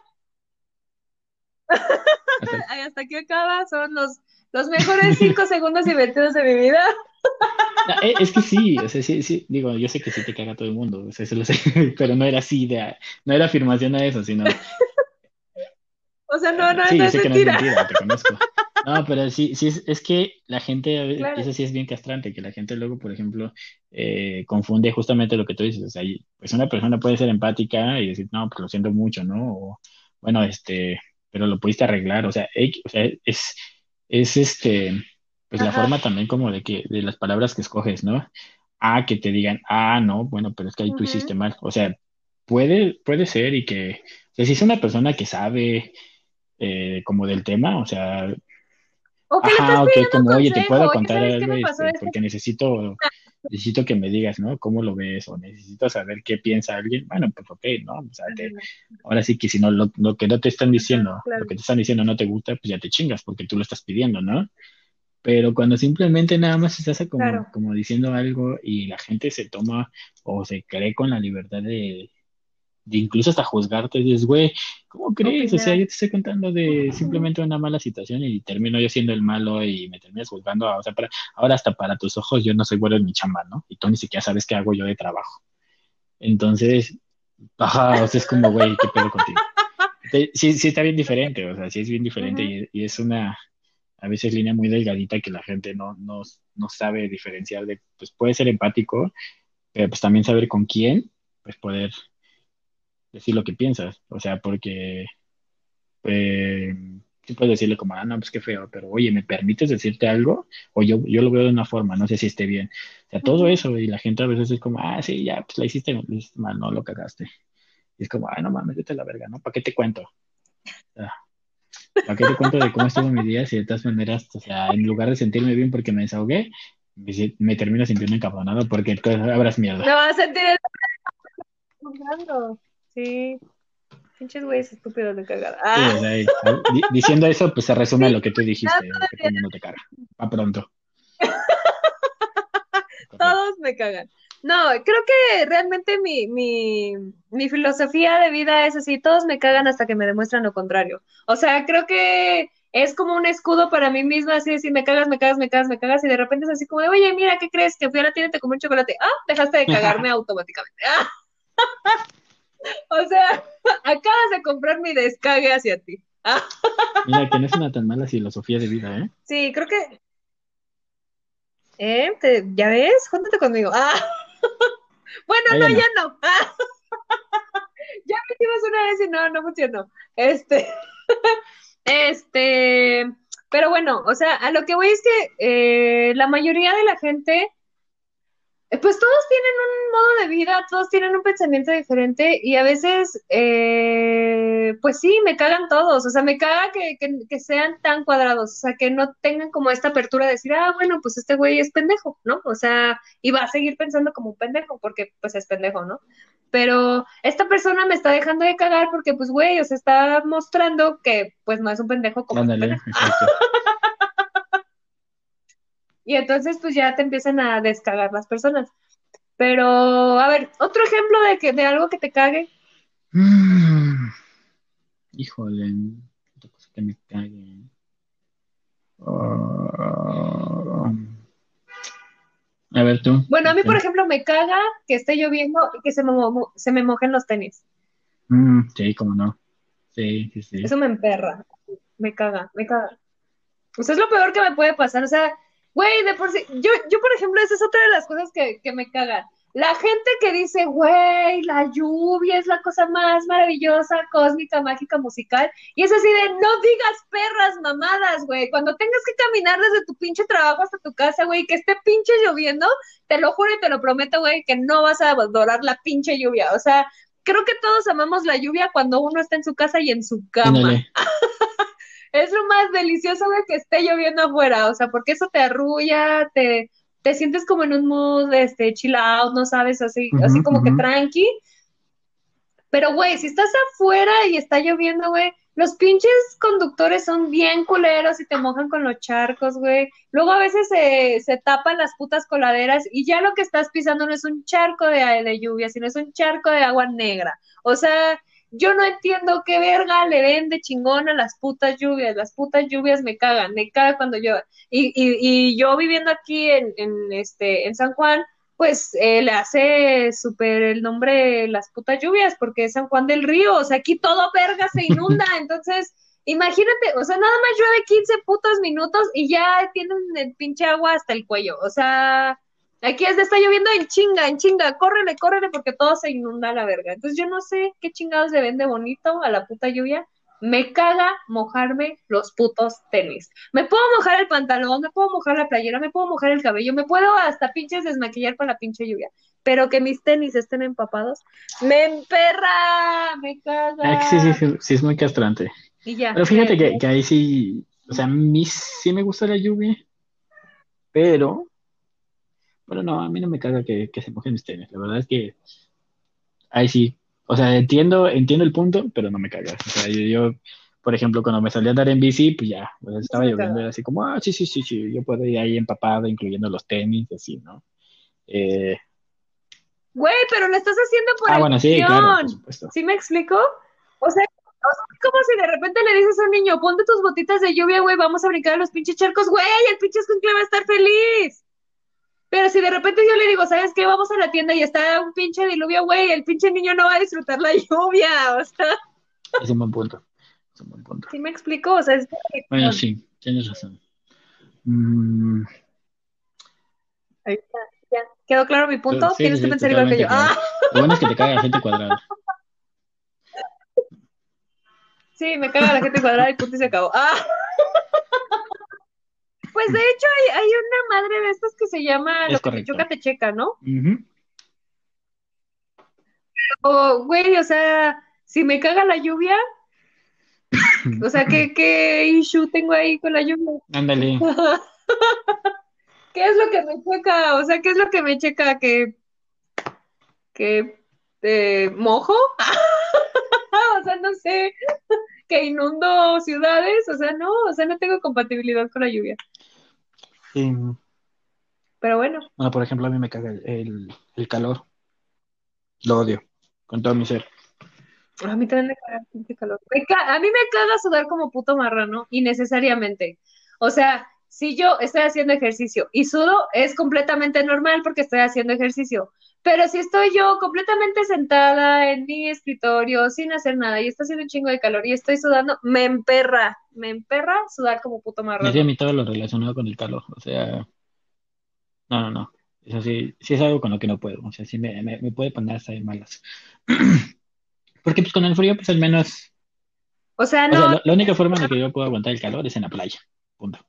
Hasta- hasta aquí acaba, son los, los mejores cinco segundos invertidos de mi vida. No, eh, es que sí, o sea, sí, sí, digo, yo sé que sí te caga todo el mundo, o sea, eso lo sé, pero no era así, de, no era afirmación a eso, sino, O sea, no, no, sí, no yo es sé que no es mentira. mentira, te conozco. No, pero sí, sí, es, es que la gente, Claro. eso sí es bien castrante, que la gente luego, por ejemplo, eh, confunde justamente lo que tú dices, o sea, pues una persona puede ser empática y decir, no, pues lo siento mucho, ¿no? O, bueno, este, pero lo pudiste arreglar, o sea, o sea, es, es este, pues la forma también como de que, de las palabras que escoges, ¿no? Ah, que te digan, ah, no, bueno, pero es que ahí tú Ujú. hiciste mal, o sea, puede, puede ser y que, o sea, si es una persona que sabe eh, como del tema, o sea, O que le estás Ajá, ok, pidiendo como, oye, te puedo contar ¿sabes qué algo, este, porque necesito, necesito que me digas, ¿no? ¿Cómo lo ves? O necesito saber qué piensa alguien. Bueno, pues ok, ¿no? O sea, ahora sí que si no, lo, lo que no te están diciendo, claro. lo que te están diciendo no te gusta, pues ya te chingas porque tú lo estás pidiendo, ¿no? Pero cuando simplemente nada más estás como, Claro. como diciendo algo y la gente se toma o se cree con la libertad de, de incluso hasta juzgarte, dices, güey, ¿cómo crees? O sea, yo te estoy contando de simplemente una mala situación y termino yo siendo el malo y me terminas juzgando. O sea, para, ahora hasta para tus ojos yo no soy bueno en mi chamba, ¿no? Y tú ni siquiera sabes qué hago yo de trabajo. Entonces, ajá, o sea, es como, güey, ¿qué pedo contigo? Sí, sí está bien diferente, o sea, sí es bien diferente y, y es una, a veces línea muy delgadita que la gente no, no, no sabe diferenciar de, pues puede ser empático, pero pues también saber con quién, pues poder decir lo que piensas, o sea, porque eh, sí puedes decirle como, ah, no, pues qué feo, pero oye, ¿me permites decirte algo? O yo, yo lo veo de una forma, no sé si esté bien. O sea, todo eso, y la gente a veces es como, ah, sí, ya, pues la hiciste, mal, no lo cagaste. Y es como, ay, no mames, vete a la verga, ¿no? ¿Para qué te cuento? ¿Para qué te cuento de cómo estuvo mi día si de todas maneras, o sea, en lugar de sentirme bien porque me desahogué, me, termino sintiendo encabronado porque entonces habrás mierda. No vas a sentir el... Sí. Pinches güeyes estúpidos de cagada. Ah. diciendo eso, pues se resume a lo que tú dijiste, que no te caga. A pronto. Todos me cagan. No, creo que realmente mi, mi, mi filosofía de vida es así, todos me cagan hasta que me demuestran lo contrario. O sea, creo que es como un escudo para mí misma, así decir, me cagas, me cagas, me cagas, me cagas, y de repente es así como, de, oye, mira, ¿qué crees? Que fui a la tienda y te comí un chocolate. Ah, dejaste de cagarme automáticamente. Ah. O sea, acabas de comprar mi descague hacia ti. Mira, que no es una tan mala filosofía de vida, ¿eh? Sí, creo que. ¿Eh? ¿Ya ves? Júntate conmigo. Ah. Bueno, no, ya no. Ya me hicimos una vez y no, no funcionó. Este. Este. Pero bueno, o sea, a lo que voy es que eh, la mayoría de la gente pues todos tienen un modo de vida, todos tienen un pensamiento diferente y a veces, eh, pues sí, me cagan todos, o sea, me caga que, que, sean tan cuadrados, o sea, que no tengan como esta apertura de decir, ah, bueno, pues este güey es pendejo, ¿no? O sea, y va a seguir pensando como un pendejo porque pues es pendejo, ¿no? Pero esta persona me está dejando de cagar porque, pues, güey, o sea, está mostrando que pues no es un pendejo como un pendejo. Y entonces pues ya te empiezan a descagar las personas. Pero, a ver, otro ejemplo de que de algo que te cague. Mm. híjole, otra cosa que me cague. Ah. a ver tú. Bueno, a mí, por ejemplo, me caga que esté lloviendo y que se me, se me mojen los tenis. Mm, sí, cómo no. Sí, sí, sí. Eso me emperra. Me caga, me caga. O sea, es lo peor que me puede pasar. O sea, Güey, de por sí, yo, yo por ejemplo, esa es otra de las cosas que, que me cagan. La gente que dice, güey, la lluvia es la cosa más maravillosa, cósmica, mágica, musical. Y es así de, no digas perras mamadas, güey. Cuando tengas que caminar desde tu pinche trabajo hasta tu casa, güey, que esté pinche lloviendo, te lo juro y te lo prometo, güey, que no vas a adorar la pinche lluvia. O sea, creo que todos amamos la lluvia cuando uno está en su casa y en su cama. es lo más delicioso, de que esté lloviendo afuera, o sea, porque eso te arrulla, te, te sientes como en un mood, este, chill out, no sabes, así, así como que tranqui. Pero, güey, si estás afuera y está lloviendo, güey, los pinches conductores son bien culeros y te mojan con los charcos, güey. Luego a veces se, se tapan las putas coladeras y ya lo que estás pisando no es un charco de, de lluvia, sino es un charco de agua negra. O sea, yo no entiendo qué verga le ven de chingón a las putas lluvias. Las putas lluvias me cagan, me cagan cuando llueve. Y, y, y yo viviendo aquí en, en, este, en San Juan, pues eh, le hace súper el nombre las putas lluvias, porque es San Juan del Río. O sea, aquí todo verga se inunda. Entonces, imagínate, o sea, nada más llueve 15 putos minutos y ya tienen el pinche agua hasta el cuello. O sea, Aquí es de está lloviendo en chinga, en chinga, córrele, córrele porque todo se inunda a la verga. Entonces yo no sé qué chingados le vende bonito a la puta lluvia. Me caga mojarme los putos tenis. Me puedo mojar el pantalón, me puedo mojar la playera, me puedo mojar el cabello, me puedo hasta pinches desmaquillar con la pinche lluvia. Pero que mis tenis estén empapados, me emperra, me caga. Ah, sí, sí, sí, sí, es muy castrante. Y ya. Pero fíjate que, que ahí sí, o sea, a mí sí me gusta la lluvia, pero pero no, a mí no me caga que, se mojen ustedes. La verdad es que ahí sí. O sea, entiendo, entiendo el punto, pero no me caga. O sea, yo, por ejemplo, cuando me salí a andar en bici, pues ya, pues estaba lloviendo y así como, ah, sí, sí, sí, sí, yo puedo ir ahí empapado, incluyendo los tenis, así, ¿no? Eh... Güey, pero lo estás haciendo por Ah, bueno, sí, claro, por supuesto. ¿Sí me explico? O sea, es como si de repente le dices a un niño, ponte tus botitas de lluvia, güey, vamos a brincar a los pinches charcos, güey, el pinche escuincle va a estar feliz. Pero si de repente yo le digo, ¿sabes qué? Vamos a la tienda y está un pinche diluvio, güey, el pinche niño no va a disfrutar la lluvia, o sea. Es un buen punto. Es un buen punto. ¿Sí me explico? O sea, es... Bueno, sí, tienes razón. Mm. Ahí está. ¿Ya? ¿Quedó claro mi punto? Tienes que pensar igual que yo. Ah. Lo bueno es que te cae la gente cuadrada. Sí, me caga la gente cuadrada y punto y se acabó. ¡Ah! Pues de hecho hay, hay una madre de estas que se llama Es lo que te correcto. choca te checa, ¿no? Ujú. O, güey, o sea, si me caga la lluvia, o sea, ¿qué, qué issue tengo ahí con la lluvia? Ándale. ¿Qué es lo que me checa? O sea, ¿qué es lo que me checa? ¿Que, que eh, mojo? O sea, no sé, que inundo ciudades, o sea, no, o sea, no tengo compatibilidad con la lluvia. Sí. Pero bueno, Bueno, por ejemplo, a mí me caga el, el- el calor. Lo odio con todo mi ser. a mí también me caga el calor. Me a mí me caga sudar como puto marrano, innecesariamente. O sea, si yo estoy haciendo ejercicio y sudo, es completamente normal porque estoy haciendo ejercicio. Pero si estoy yo completamente sentada en mi escritorio sin hacer nada y está haciendo un chingo de calor y estoy sudando, me emperra, me emperra sudar como puto Me hace a marrano. mí todo lo relacionado con el calor. O sea, no, no, no. Eso sí, sí es algo con lo que no puedo. O sea, sí me, me, me puede poner hasta de malas. Porque pues con el frío, pues al menos. O sea, O sea, no, la, la única forma en la que yo puedo aguantar el calor es en la playa. Punto.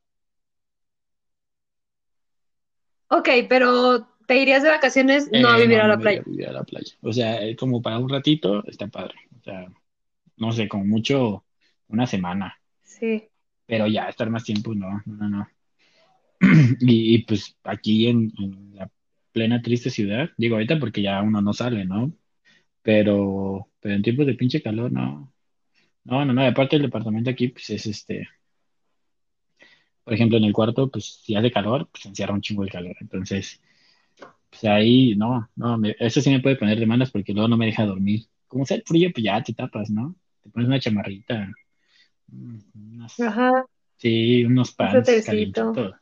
ok, pero te irías de vacaciones no a Eh, vivir no, a la playa. a vivir a la playa. O sea, eh, como para un ratito está padre. O sea, no sé, como mucho una semana. Sí. Pero ya, estar más tiempo, no, no, no. Y, y, pues aquí en, la plena triste ciudad, digo ahorita porque ya uno no sale, ¿no? Pero, pero en tiempos de pinche calor, no. No, no, no. Aparte el departamento aquí, pues es este, por ejemplo, en el cuarto, pues si hace calor, pues encierra un chingo el calor. Entonces, pues ahí, no, no, me- eso sí me puede poner de malas porque luego no me deja dormir. Como sea el frío, pues ya te tapas, ¿no? Te pones una chamarrita, unas- Ajá, sí, unos un pants calientitos.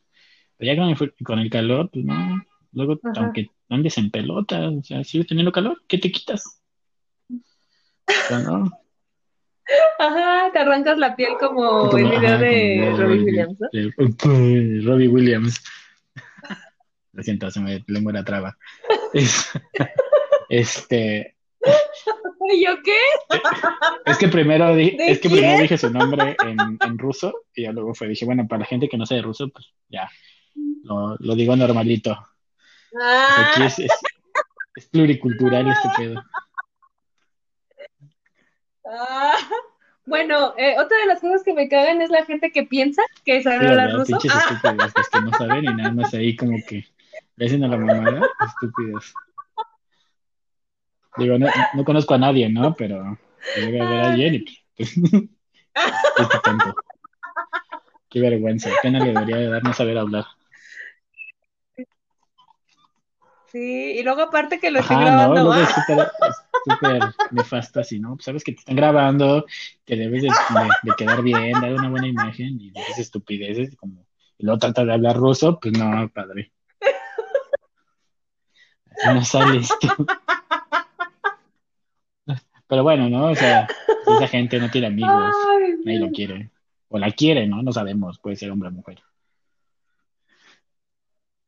Pero ya con el, con el calor, pues no. Luego, Ajá. aunque andes en pelota, o sea, sigues teniendo calor, ¿qué te quitas? O sea, no. Aja, te arrancas la piel como Como, el video ajá, de Robbie Williams, ¿no? Robbie Williams. Lo siento, se me lengua la traba. Es- Este, ¿Y yo qué? es que primero di- ¿De es que primero dije su nombre en, en ruso y ya luego fue, dije, bueno, para la gente que no sabe ruso, pues ya, lo, lo digo normalito. Pues aquí Ah, es, es, es pluricultural este pedo. ah. Bueno, eh, otra de las cosas que me cagan es la gente que piensa que sabe Sí, hablar ruso. Pinches Ah, estúpidos, los que no saben y nada más ahí como que le hacen a la mamada, estúpidos. Digo, no, no conozco a nadie, ¿no? Pero debe haber alguien y pues, este tonto. Qué vergüenza, pena le debería de dar no saber hablar. sí, y luego aparte que lo estoy Ajá, no, grabando. luego es ah, súper, es súper nefasto así, ¿no? Pues sabes que te están grabando, que debes de, de- de quedar bien, dar una buena imagen y dices estupideces como, y luego tratas de hablar ruso, pues no, padre. Así no sales tú. Pero bueno, ¿no? O sea, esa gente no tiene amigos, Ay, nadie lo quiere. O la quiere, ¿no? No sabemos, puede ser hombre o mujer.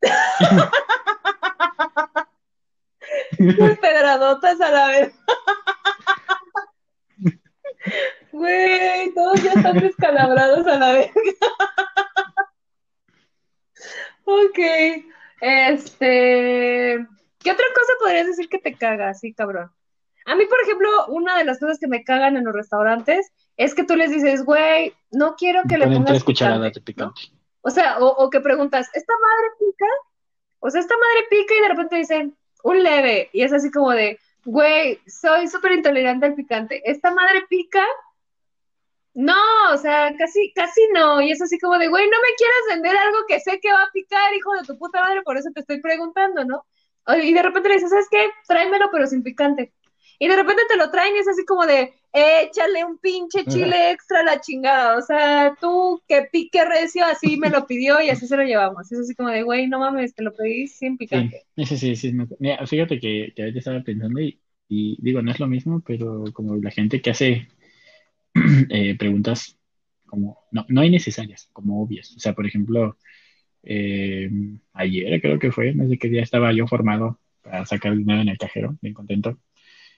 pedradotas a la vez. Güey, todos ya están descalabrados a la vez. Ok, este, ¿qué otra cosa podrías decir que te caga así, cabrón? A mí, por ejemplo, una de las cosas que me cagan en los restaurantes es que tú les dices, güey, no quiero que le pongas tres cucharadas picante, de picante. ¿no? O sea, o, o que preguntas, ¿esta madre pica? O sea, esta madre pica y de repente dicen, un leve. Y es así como de, güey, soy súper intolerante al picante. ¿Esta madre pica? No, o sea, casi, casi no. Y es así como de, güey, no me quieras vender algo que sé que va a picar, hijo de tu puta madre, por eso te estoy preguntando, ¿no? Y de repente le dices, ¿sabes qué? Tráemelo, pero sin picante. Y de repente te lo traen y es así como de, échale un pinche chile extra a la chingada. O sea, tú que pique recio, así me lo pidió y así se lo llevamos. Es así como de, güey, no mames, te lo pedí sin Sí, picante. ese sí, sí. me- Mira, fíjate que, que ahorita estaba pensando y, y digo, no es lo mismo, pero como la gente que hace eh, preguntas como no, no innecesarias, como obvias. O sea, por ejemplo, eh, ayer creo que fue, no sé qué día estaba yo formado para sacar dinero en el cajero, bien contento.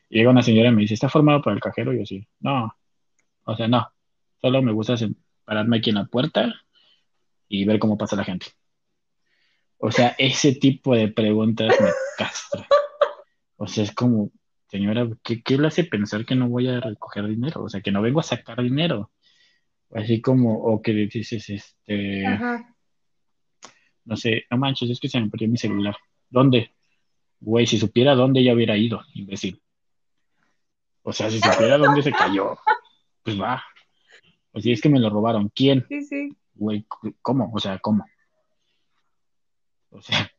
Y llega una señora y me dice, ¿está formado para el cajero? Y yo sí, no, o sea, no, Solo me gusta pararme aquí en la puerta y ver cómo pasa la gente. O sea, ese tipo de preguntas me castra. O sea, es como, señora, ¿qué, ¿qué, le hace pensar que no voy a recoger dinero? O sea, que no vengo a sacar dinero. Así como, o que dices, este, no sé, no manches, es que se me perdió mi celular. ¿Dónde? Güey, si supiera dónde ya hubiera ido, imbécil. O sea, si supiera dónde se cayó, pues va. O si es que me lo robaron. ¿Quién? Sí, sí. Güey, ¿cómo? O sea, ¿cómo? O sea,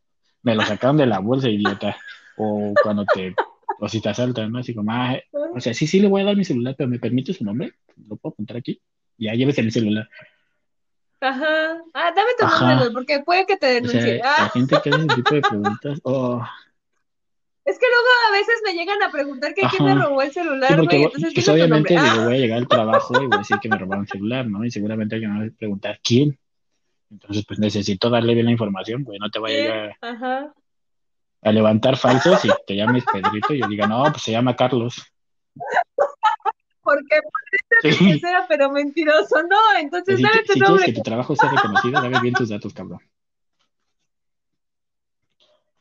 me lo sacaron de la bolsa, idiota. O cuando te, o si te asaltan, ¿no? Así como, ah, o sea, sí, sí le voy a dar mi celular, pero ¿me permite su nombre? ¿Lo puedo apuntar aquí? Ya, llévese mi celular. Ajá. Ah, dame tu nombre, porque puede que te denuncie. La ah. gente que hace ese tipo de preguntas, oh. Es que luego a veces me llegan a preguntar que quién me robó el celular, güey. entonces pues obviamente digo, ah. voy a llegar al trabajo y voy a decir que me robaron el celular, ¿no? Y seguramente alguien me va a preguntar quién. Entonces, pues necesito darle bien la información, güey, no te vaya a, a levantar falsos y te llames Pedrito y yo diga, no, pues se llama Carlos. Porque parece sí. pero mentiroso, no, entonces dame tu si nombre. quieres que tu trabajo sea reconocido, dame bien tus datos, cabrón.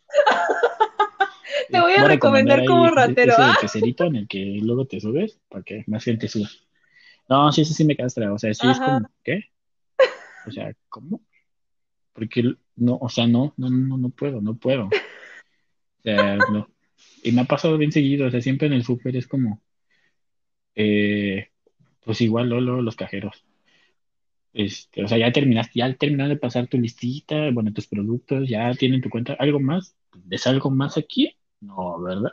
Te voy a, recomendar como ratero. Ese ¿ah? queserito en el que luego te subes para que más gente suba. No, sí, eso sí me castra. O sea, sí es como, ¿qué? O sea, ¿cómo? Porque no, o sea, no, no, no, no puedo, no puedo. O sea, no. Y me ha pasado bien seguido, o sea, siempre en el súper es como, eh, pues igual, Lolo, los cajeros. Este, o sea, ya terminaste, ya terminaste de pasar tu listita, bueno, tus productos, ya tienen tu cuenta, ¿algo más? ¿Es algo más aquí? No, ¿verdad?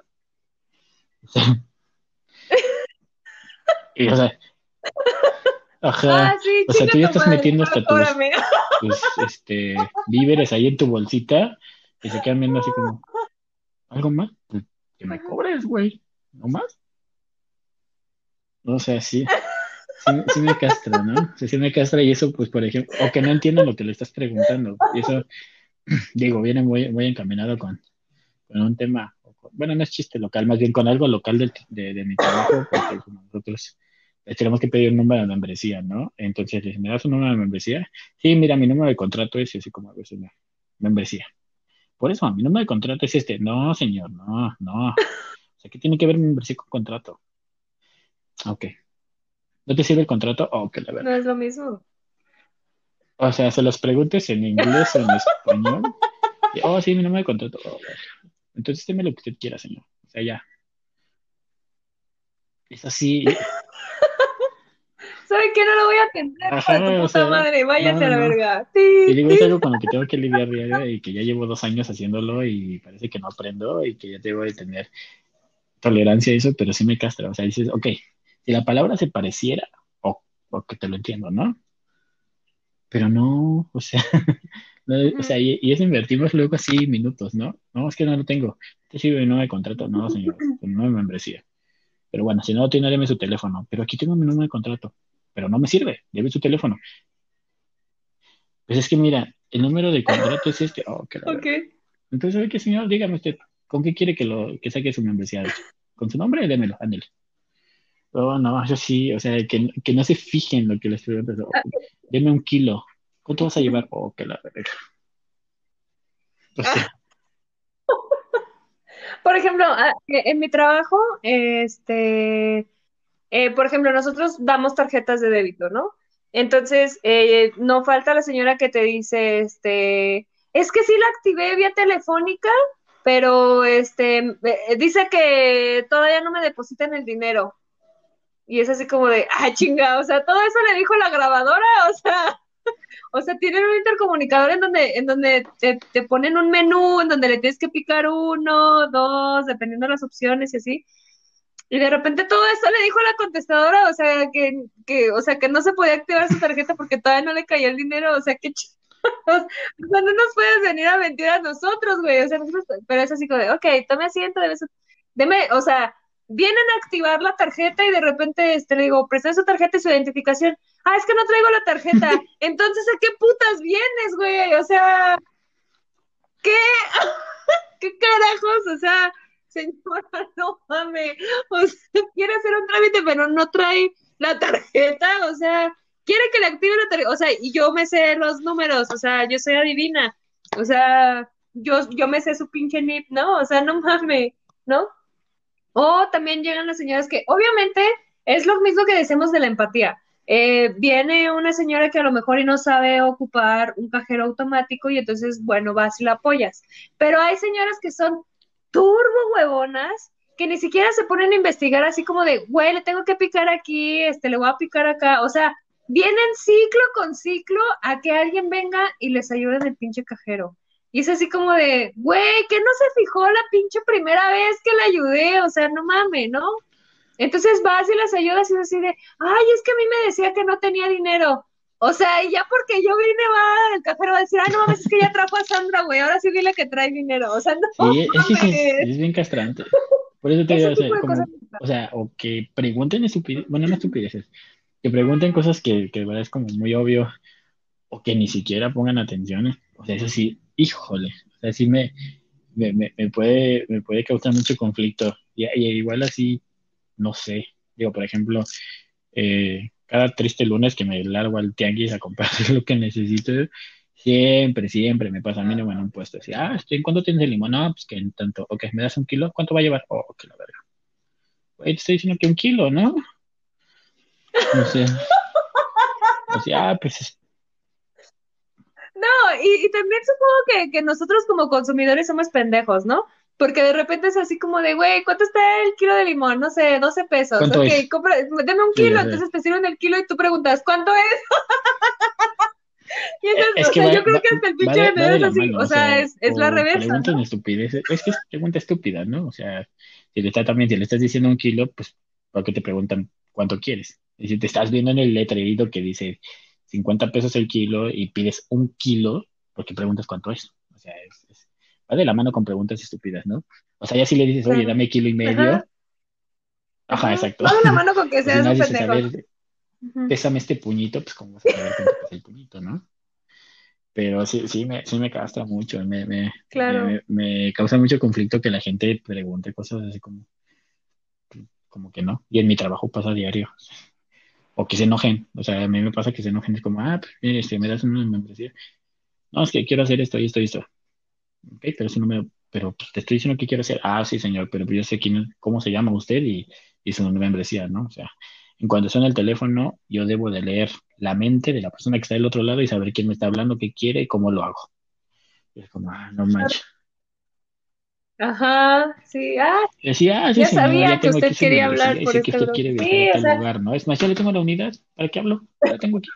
Y, o sea, ajá, Ah, sí, o sea, tú ya estás madre, metiendo hasta tus, este, víveres ahí en tu bolsita y se quedan viendo así como, ¿algo más? Que me cobres, güey, ¿no más? O sea, sí, sí, sí me castra, ¿no? Sea, sí me castra y eso, pues, por ejemplo, o que no entiendo lo que le estás preguntando. Y eso, digo, viene muy, muy encaminado con, con un tema, bueno, no es chiste local, más bien con algo local del- de, de mi trabajo, porque como nosotros les tenemos que pedir un número de membresía, ¿no? Entonces, ¿me das un número de membresía? Sí, mira, mi número de contrato es así como a veces, me- membresía. Por eso, mi número de contrato es este. No, señor, no, no. O sea, ¿qué tiene que ver membresía con contrato? Ok. ¿No te sirve el contrato? Ok, la verdad. No es lo mismo. O sea, se los preguntes en inglés o en español. Oh, sí, mi número de contrato. Oh, bueno. Entonces, deme lo que usted quiera, señor. O sea, ya. Es así. ¿Sabe qué? No lo voy a atender, Ajá, de tu o puta sea, madre. Váyase no, a la no. verga. Y Sí, digo, es algo con lo que tengo que lidiar diario y que ya llevo dos años haciéndolo y parece que no aprendo y que ya debo de tener tolerancia a eso, pero sí me castra. O sea, dices, ok, si la palabra se pareciera, o, o que te lo entiendo, ¿no? Pero no, o sea, no, o sea, y, y eso invertimos luego así minutos, ¿no? No, es que no lo tengo. ¿Te sirve no de contrato? No, señor, no de membresía. Pero bueno, si no lo tiene, deme su teléfono. Pero aquí tengo mi número de contrato. Pero no me sirve, deme su teléfono. Pues es que mira, el número de contrato es este. Oh, qué. Entonces, oye, señor, dígame usted, ¿con qué quiere que lo que saque su membresía? ¿Con su nombre? Démelo, ándele. Oh, no, yo sí, o sea, que, que no se fijen lo que les pregunto. Oh, deme un kilo. ¿Cuánto vas a llevar? Oh, que la verga. O sea, Por ejemplo, ah, en mi trabajo, este, eh, por ejemplo, nosotros damos tarjetas de débito, ¿no? Entonces, eh, no falta la señora que te dice, este, es que sí la activé vía telefónica, pero este, eh, dice que todavía no me depositan el dinero. Y es así como de, ah, chinga, o sea, todo eso le dijo la grabadora, o sea, o sea, tienen un intercomunicador en donde, en donde te, te ponen un menú, en donde le tienes que picar uno, dos, dependiendo de las opciones y así. Y de repente todo esto le dijo la contestadora, o sea, que, que, o sea, que no se podía activar su tarjeta porque todavía no le caía el dinero, o sea, que ch- o sea, no nos puedes venir a mentir a nosotros, güey, o sea, nosotros- pero es así como de, ok, tome asiento, deme, o sea, vienen a activar la tarjeta y de repente este, le digo, presta su tarjeta y su identificación. Ah, es que no traigo la tarjeta. Entonces, ¿a qué putas vienes, güey? O sea, ¿qué? ¿Qué carajos? O sea, señora, no mames. O sea, quiere hacer un trámite, pero no trae la tarjeta, o sea, quiere que le active la tarjeta, o sea, y yo me sé los números, o sea, yo soy adivina, o sea, yo, yo me sé su pinche nip, ¿no? O sea, no mames, ¿no? O también llegan las señoras que, obviamente, es lo mismo que decimos de la empatía. Eh, viene una señora que a lo mejor y no sabe ocupar un cajero automático y entonces, bueno, vas y la apoyas. Pero hay señoras que son turbo huevonas que ni siquiera se ponen a investigar así como de, güey, le tengo que picar aquí, este, le voy a picar acá. O sea, vienen ciclo con ciclo a que alguien venga y les ayude en el pinche cajero. Y es así como de, güey, que no se fijó la pinche primera vez que le ayudé, o sea, no mames, ¿no? Entonces vas y las ayudas y es así de, ay, es que a mí me decía que no tenía dinero. O sea, y ya porque yo vine, va, el cajero va a decir, ay, no mames, es que ya trajo a Sandra, güey, ahora sí dile que trae dinero. O sea, no. Sí, es, es, es, bien castrante. Por eso te digo, o sea, como, o sea, o que pregunten estupideces, bueno, no estupideces, que pregunten cosas que, que de verdad es como muy obvio, o que ni siquiera pongan atención. O sea, eso sí, híjole, o sea, sí me, me, me, puede, me puede causar mucho conflicto. Y, y, igual así, no sé, digo, por ejemplo, eh, cada triste lunes que me largo al tianguis a comprar lo que necesito, siempre, siempre me pasa a mí en un puesto. Así, ah, ¿en cuánto tienes el limón? No, pues que en tanto, ok, ¿me das un kilo? ¿Cuánto va a llevar? Oh, que la verga. Te estoy diciendo que un kilo, ¿no? No sé. Ah, pues no, y, y también supongo que, que, nosotros como consumidores somos pendejos, ¿no? Porque de repente es así como de, güey, ¿cuánto está el kilo de limón? No sé, 12 pesos. Ok, es? compra, dame un kilo, entonces te sirven el kilo y tú preguntas, ¿cuánto es? y entonces, es o sea, va, yo creo que hasta el pinche va vendedor es así, mano, o, sea, es, es la reversa. Es que es pregunta estúpida, ¿no? O sea, si le está también, si le estás diciendo un kilo, pues, ¿por qué te preguntan cuánto quieres? Y si te estás viendo en el letrerito que dice 50 pesos el kilo y pides un kilo, porque preguntas cuánto es. O sea, es, es, va de la mano con preguntas estúpidas, ¿no? O sea, ya si le dices, oye, dame kilo y medio. Ajá, Ajá exacto. Va de la mano con que seas un pendejo. Pésame este puñito, pues cómo vas a saber cuánto pesa el puñito, ¿no? Pero sí, sí me, sí me castra mucho, me, me, claro. me, me, causa mucho conflicto que la gente pregunte cosas así como, como que no. Y en mi trabajo pasa a diario o que se enojen. O sea, a mí me pasa que se enojen, es como, ah, pues, este, me das una membresía. No, es que quiero hacer esto y esto y esto. Ok, pero eso no me, pero pues, te estoy diciendo que quiero hacer. Ah, sí, señor, pero yo sé quién, cómo se llama usted y, y su membresía, ¿no? O sea, en cuanto suena el teléfono, yo debo de leer la mente de la persona que está del otro lado y saber quién me está hablando, qué quiere y cómo lo hago. Y es como, ah, no manches. Ajá, sí, ah, Decía, ah, sí, ya señor, sabía ya que tengo usted quería hablar por que este usted quiere lugar. viajar Sí, a o tal sea, lugar, ¿no? Es más, ya le tengo la unidad, ¿para qué hablo? Ya la tengo aquí.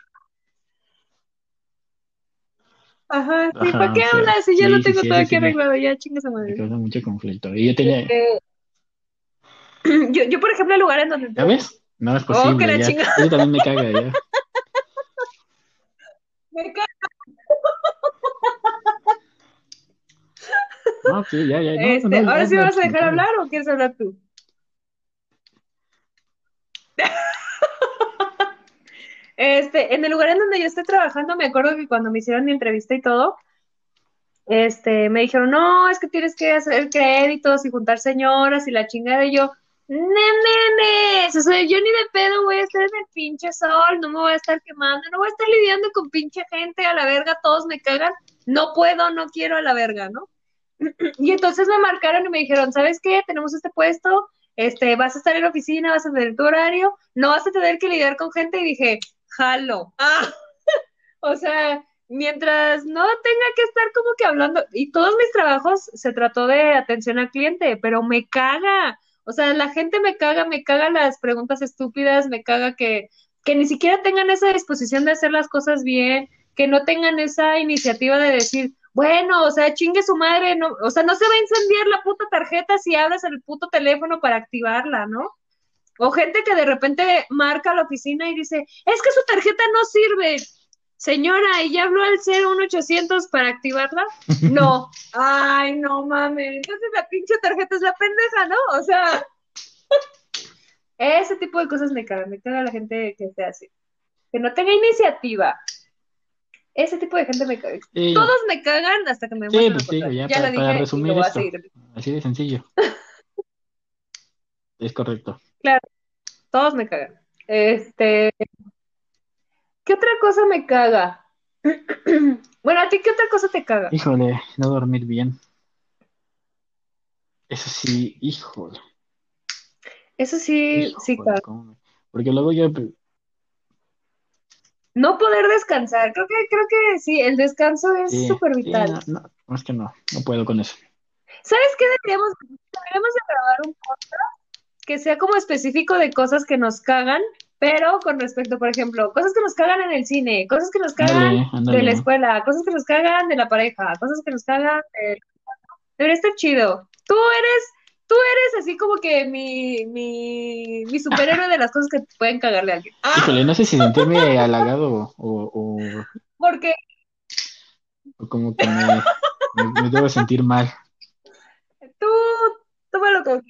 Ajá, sí, ¿para qué sea, hablas si ya lo sí, sí, tengo sí, todo aquí sí me, arreglado? Ya, chingas a me madre. causa mucho conflicto. Y yo tenía, Este, yo, yo, por ejemplo, el lugar en donde ¿ya ves? No es Oh, que posible, la ya. chingada. Eso también me caga, ya. Me cae. No, sí, ya, ya, no, no, Este, no, ¿ahora ya, sí me vas a me dejar caga. hablar o quieres hablar tú? Este, en el lugar en donde yo estoy trabajando, me acuerdo que cuando me hicieron mi entrevista y todo, este, me dijeron, no, es que tienes que hacer créditos y juntar señoras y la chingada. Y yo, nenes, o sea, yo ni de pedo voy a estar en el pinche sol, no me voy a estar quemando, no voy a estar lidiando con pinche gente, a la verga, todos me cagan, no puedo, no quiero a la verga, ¿no? Y entonces me marcaron y me dijeron, ¿sabes qué? Tenemos este puesto, este, vas a estar en la oficina, vas a tener tu horario, no vas a tener que lidiar con gente. Y dije, jalo. Ah, o sea, mientras no tenga que estar como que hablando, y todos mis trabajos se trató de atención al cliente, pero me caga. O sea, la gente me caga, me caga las preguntas estúpidas, me caga que, que ni siquiera tengan esa disposición de hacer las cosas bien, que no tengan esa iniciativa de decir, bueno, o sea, chingue su madre, no, o sea, no se va a incendiar la puta tarjeta si abres el puto teléfono para activarla, ¿no? O gente que de repente marca la oficina y dice, es que su tarjeta no sirve. Señora, ¿y ya habló al 01800 para activarla? No. Ay, no mames. Entonces la pinche tarjeta es la pendeja, ¿no? O sea, ese tipo de cosas me cagan. Me caga la gente que sea así. Que no tenga iniciativa. Ese tipo de gente me caga. Sí, Todos me cagan hasta que me sí, pues contrario. ya Ya para, lo para dije y resumir lo voy a esto, seguir. así de sencillo. Es correcto. Claro, todos me cagan. Este, ¿qué otra cosa me caga? bueno, ¿a ti qué otra cosa te caga? Híjole, no dormir bien. Eso sí, híjole. Eso sí, sí caga. Porque luego yo no poder descansar. Creo que, creo que sí, el descanso es súper vital. no, no, es que no, no puedo con eso. ¿Sabes qué deberíamos, deberíamos de grabar un podcast que sea como específico de cosas que nos cagan, pero con respecto, por ejemplo, cosas que nos cagan en el cine, cosas que nos cagan de la escuela, cosas que nos cagan de la pareja, cosas que nos cagan de... Debería estar chido. Tú eres tú eres así como que mi, mi, mi superhéroe de las cosas que pueden cagarle a alguien. Híjole, no sé si sentirme halagado o, o... ¿Por qué? O como que me, me, debo sentir mal. Tú, tómalo con...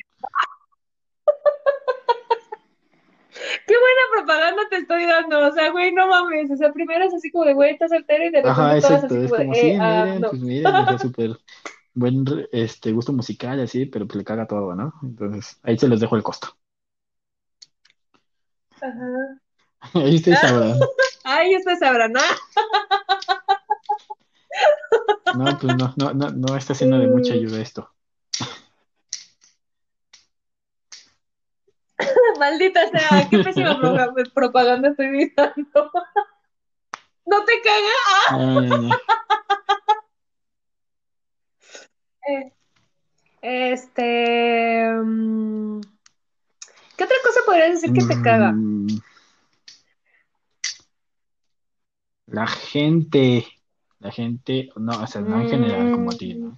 Qué buena propaganda te estoy dando, o sea, güey, no mames, o sea, primero es así como de güey, estás soltero y de repente Ajá, exacto, así es como, sí, eh, ah, miren, pues miren, está súper buen este, gusto musical, así, pero pues le caga todo, ¿no? Entonces, ahí se les dejo el costo. Ajá. Ahí ustedes sabrán. Ahí ustedes sabrán, ¿no? No, pues no, no, no, no está siendo de mucha ayuda esto. Maldita sea, qué pésima propaganda estoy viendo. ¿No te caga? Este. Mm, ¿Qué otra cosa podrías decir que te caga? Mm, la gente. La gente. No, o sea, no en general como a ti, ¿no?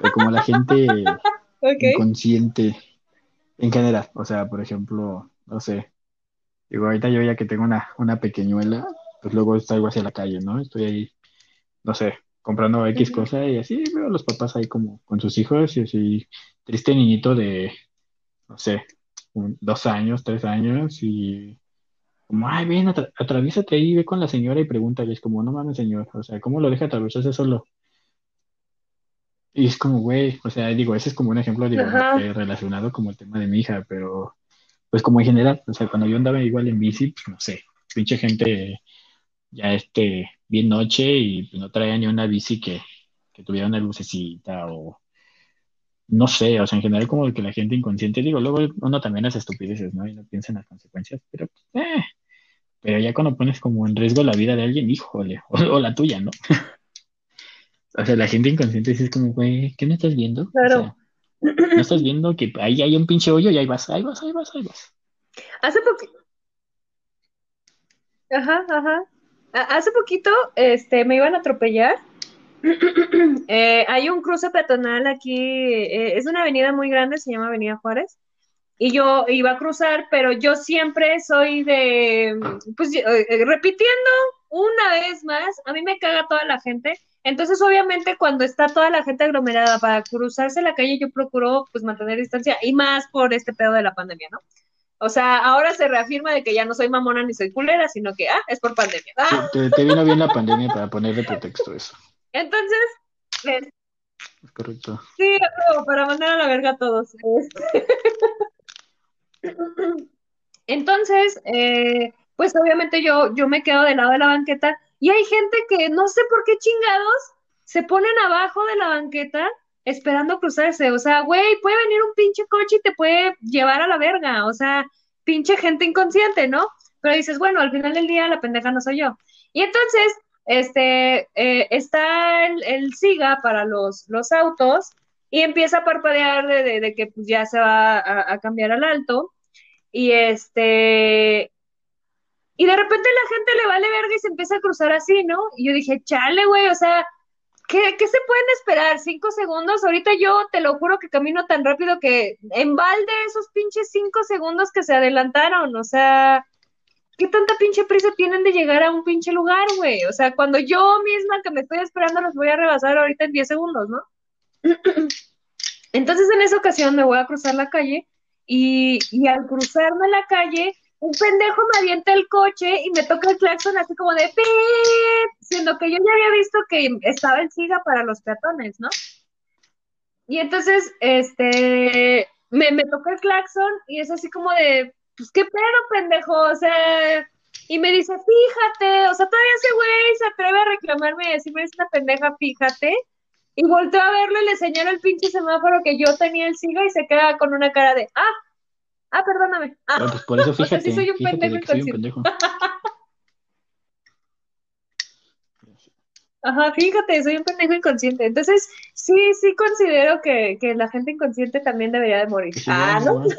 Pero como la gente inconsciente en general. O sea, por ejemplo, no sé. Digo, ahorita yo ya que tengo una, una pequeñuela, pues luego salgo hacia la calle, ¿no? Estoy ahí no sé, comprando X cosa y así veo a los papás ahí como con sus hijos y así, triste niñito de, no sé, dos años, tres años y como, ay, ven, atra atraviésate ahí, ve con la señora y pregúntale, es como, no mames, señor, o sea, ¿cómo lo deja atravesarse solo? Y es como, güey, o sea, digo, ese es como un ejemplo, digo, relacionado como el tema de mi hija, pero pues como en general, o sea, cuando yo andaba igual en bici, pues no sé, pinche gente ya este, bien noche y pues, no traía ni una bici que, que tuviera una lucecita o no sé, o sea, en general como que la gente inconsciente, digo, luego uno también hace estupideces, ¿no? Y no piensa en las consecuencias, pero eh, pero ya cuando pones como en riesgo la vida de alguien, híjole, o, la tuya, ¿no? O sea, la gente inconsciente dice como, güey, ¿qué me estás viendo? Claro. no estás viendo que ahí hay un pinche hoyo y ahí vas, ahí vas, ahí vas, ahí vas. Hace poco. Ajá, ajá. Hace poquito este, me iban a atropellar. Eh, hay un cruce peatonal aquí, eh, es una avenida muy grande, se llama Avenida Juárez. Y yo iba a cruzar, pero yo siempre soy de, pues eh, repitiendo una vez más, a mí me caga toda la gente. Entonces, obviamente, cuando está toda la gente aglomerada para cruzarse la calle, yo procuro pues mantener distancia y más por este pedo de la pandemia, ¿no? O sea, ahora se reafirma de que ya no soy mamona ni soy culera, sino que, ah, es por pandemia. Ah. Te, vino bien la pandemia para poner de pretexto eso. Entonces, es correcto. Sí, para mandar a la verga a todos. Entonces, eh, pues obviamente yo, yo me quedo del lado de la banqueta y hay gente que no sé por qué chingados se ponen abajo de la banqueta esperando cruzarse. O sea, güey, puede venir un pinche coche y te puede llevar a la verga. O sea, pinche gente inconsciente, ¿no? Pero dices, bueno, al final del día la pendeja no soy yo. Y entonces, este, eh, está el, SIGA para los, los autos y empieza a parpadear de, que pues, ya se va a, a, cambiar al alto. Y este, y de repente la gente le vale verga y se empieza a cruzar así, ¿no? Y yo dije, chale, güey, o sea, ¿Qué, se pueden esperar? ¿Cinco segundos? Ahorita yo te lo juro que camino tan rápido que en balde esos pinches cinco segundos que se adelantaron. O sea, ¿qué tanta pinche prisa tienen de llegar a un pinche lugar, güey? O sea, cuando yo misma que me estoy esperando los voy a rebasar ahorita en diez segundos, ¿no? Entonces en esa ocasión me voy a cruzar la calle y al cruzarme la calle un pendejo me avienta el coche y me toca el claxon así como de ¡Pip! siendo que yo ya había visto que estaba el SIGA para los peatones, ¿no? Y entonces, este, me, me tocó el claxon y es así como de, pues qué pedo, pendejo, o sea, y me dice, fíjate, o sea, todavía ese güey se atreve a reclamarme y decirme, es una pendeja, fíjate. Y volteo a verlo y le señalo el pinche semáforo que yo tenía el siga y se queda con una cara de, ah, ah, perdóname. Ah. pues por eso fíjate, o sea, sí soy un fíjate pendejo de que soy un inconsciente. pendejo. Ajá, fíjate, soy un pendejo inconsciente. Entonces, sí, sí considero que, que la gente inconsciente también debería de morir. Sí, Ah, ¿no?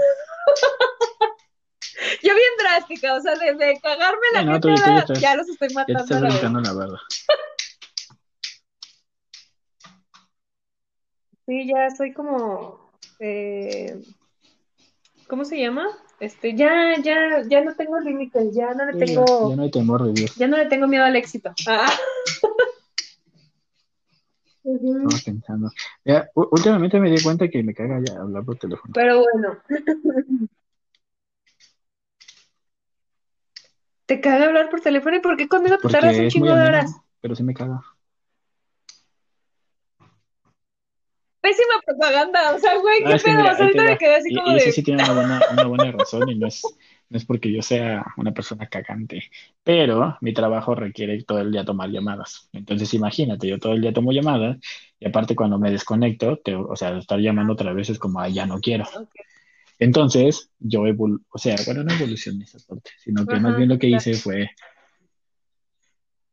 Yo bien drástica, o sea, de, de cagarme la no, gente, ya ya, estás- ya los estoy Ya te matando. estás a la brincando verdad. la verdad. Sí, ya soy como, eh, ¿cómo se llama? Este, ya, ya, ya no tengo límites, ya no le ya, tengo, ya no hay temor de Dios. ya no le tengo miedo al éxito. Ah. Estamos pensando. Ya, últimamente me di cuenta que me caga ya hablar por teléfono. Pero bueno. ¿Te caga hablar por teléfono? ¿Y por qué conmigo te tardas un chingo de horas? pero sí me caga. Pésima propaganda, o sea, güey, qué pedo. ahorita me quedé así Y, como y de. sí tiene una buena, una buena razón y no es, no es porque yo sea una persona cagante, pero mi trabajo requiere todo el día tomar llamadas. Entonces imagínate, yo todo el día tomo llamadas y aparte cuando me desconecto, te- o sea, estar llamando otra vez es como, "Ay, ya no quiero. Entonces yo evolu o sea, bueno, no evolucioné esa parte, sino que más bien lo que claro. hice fue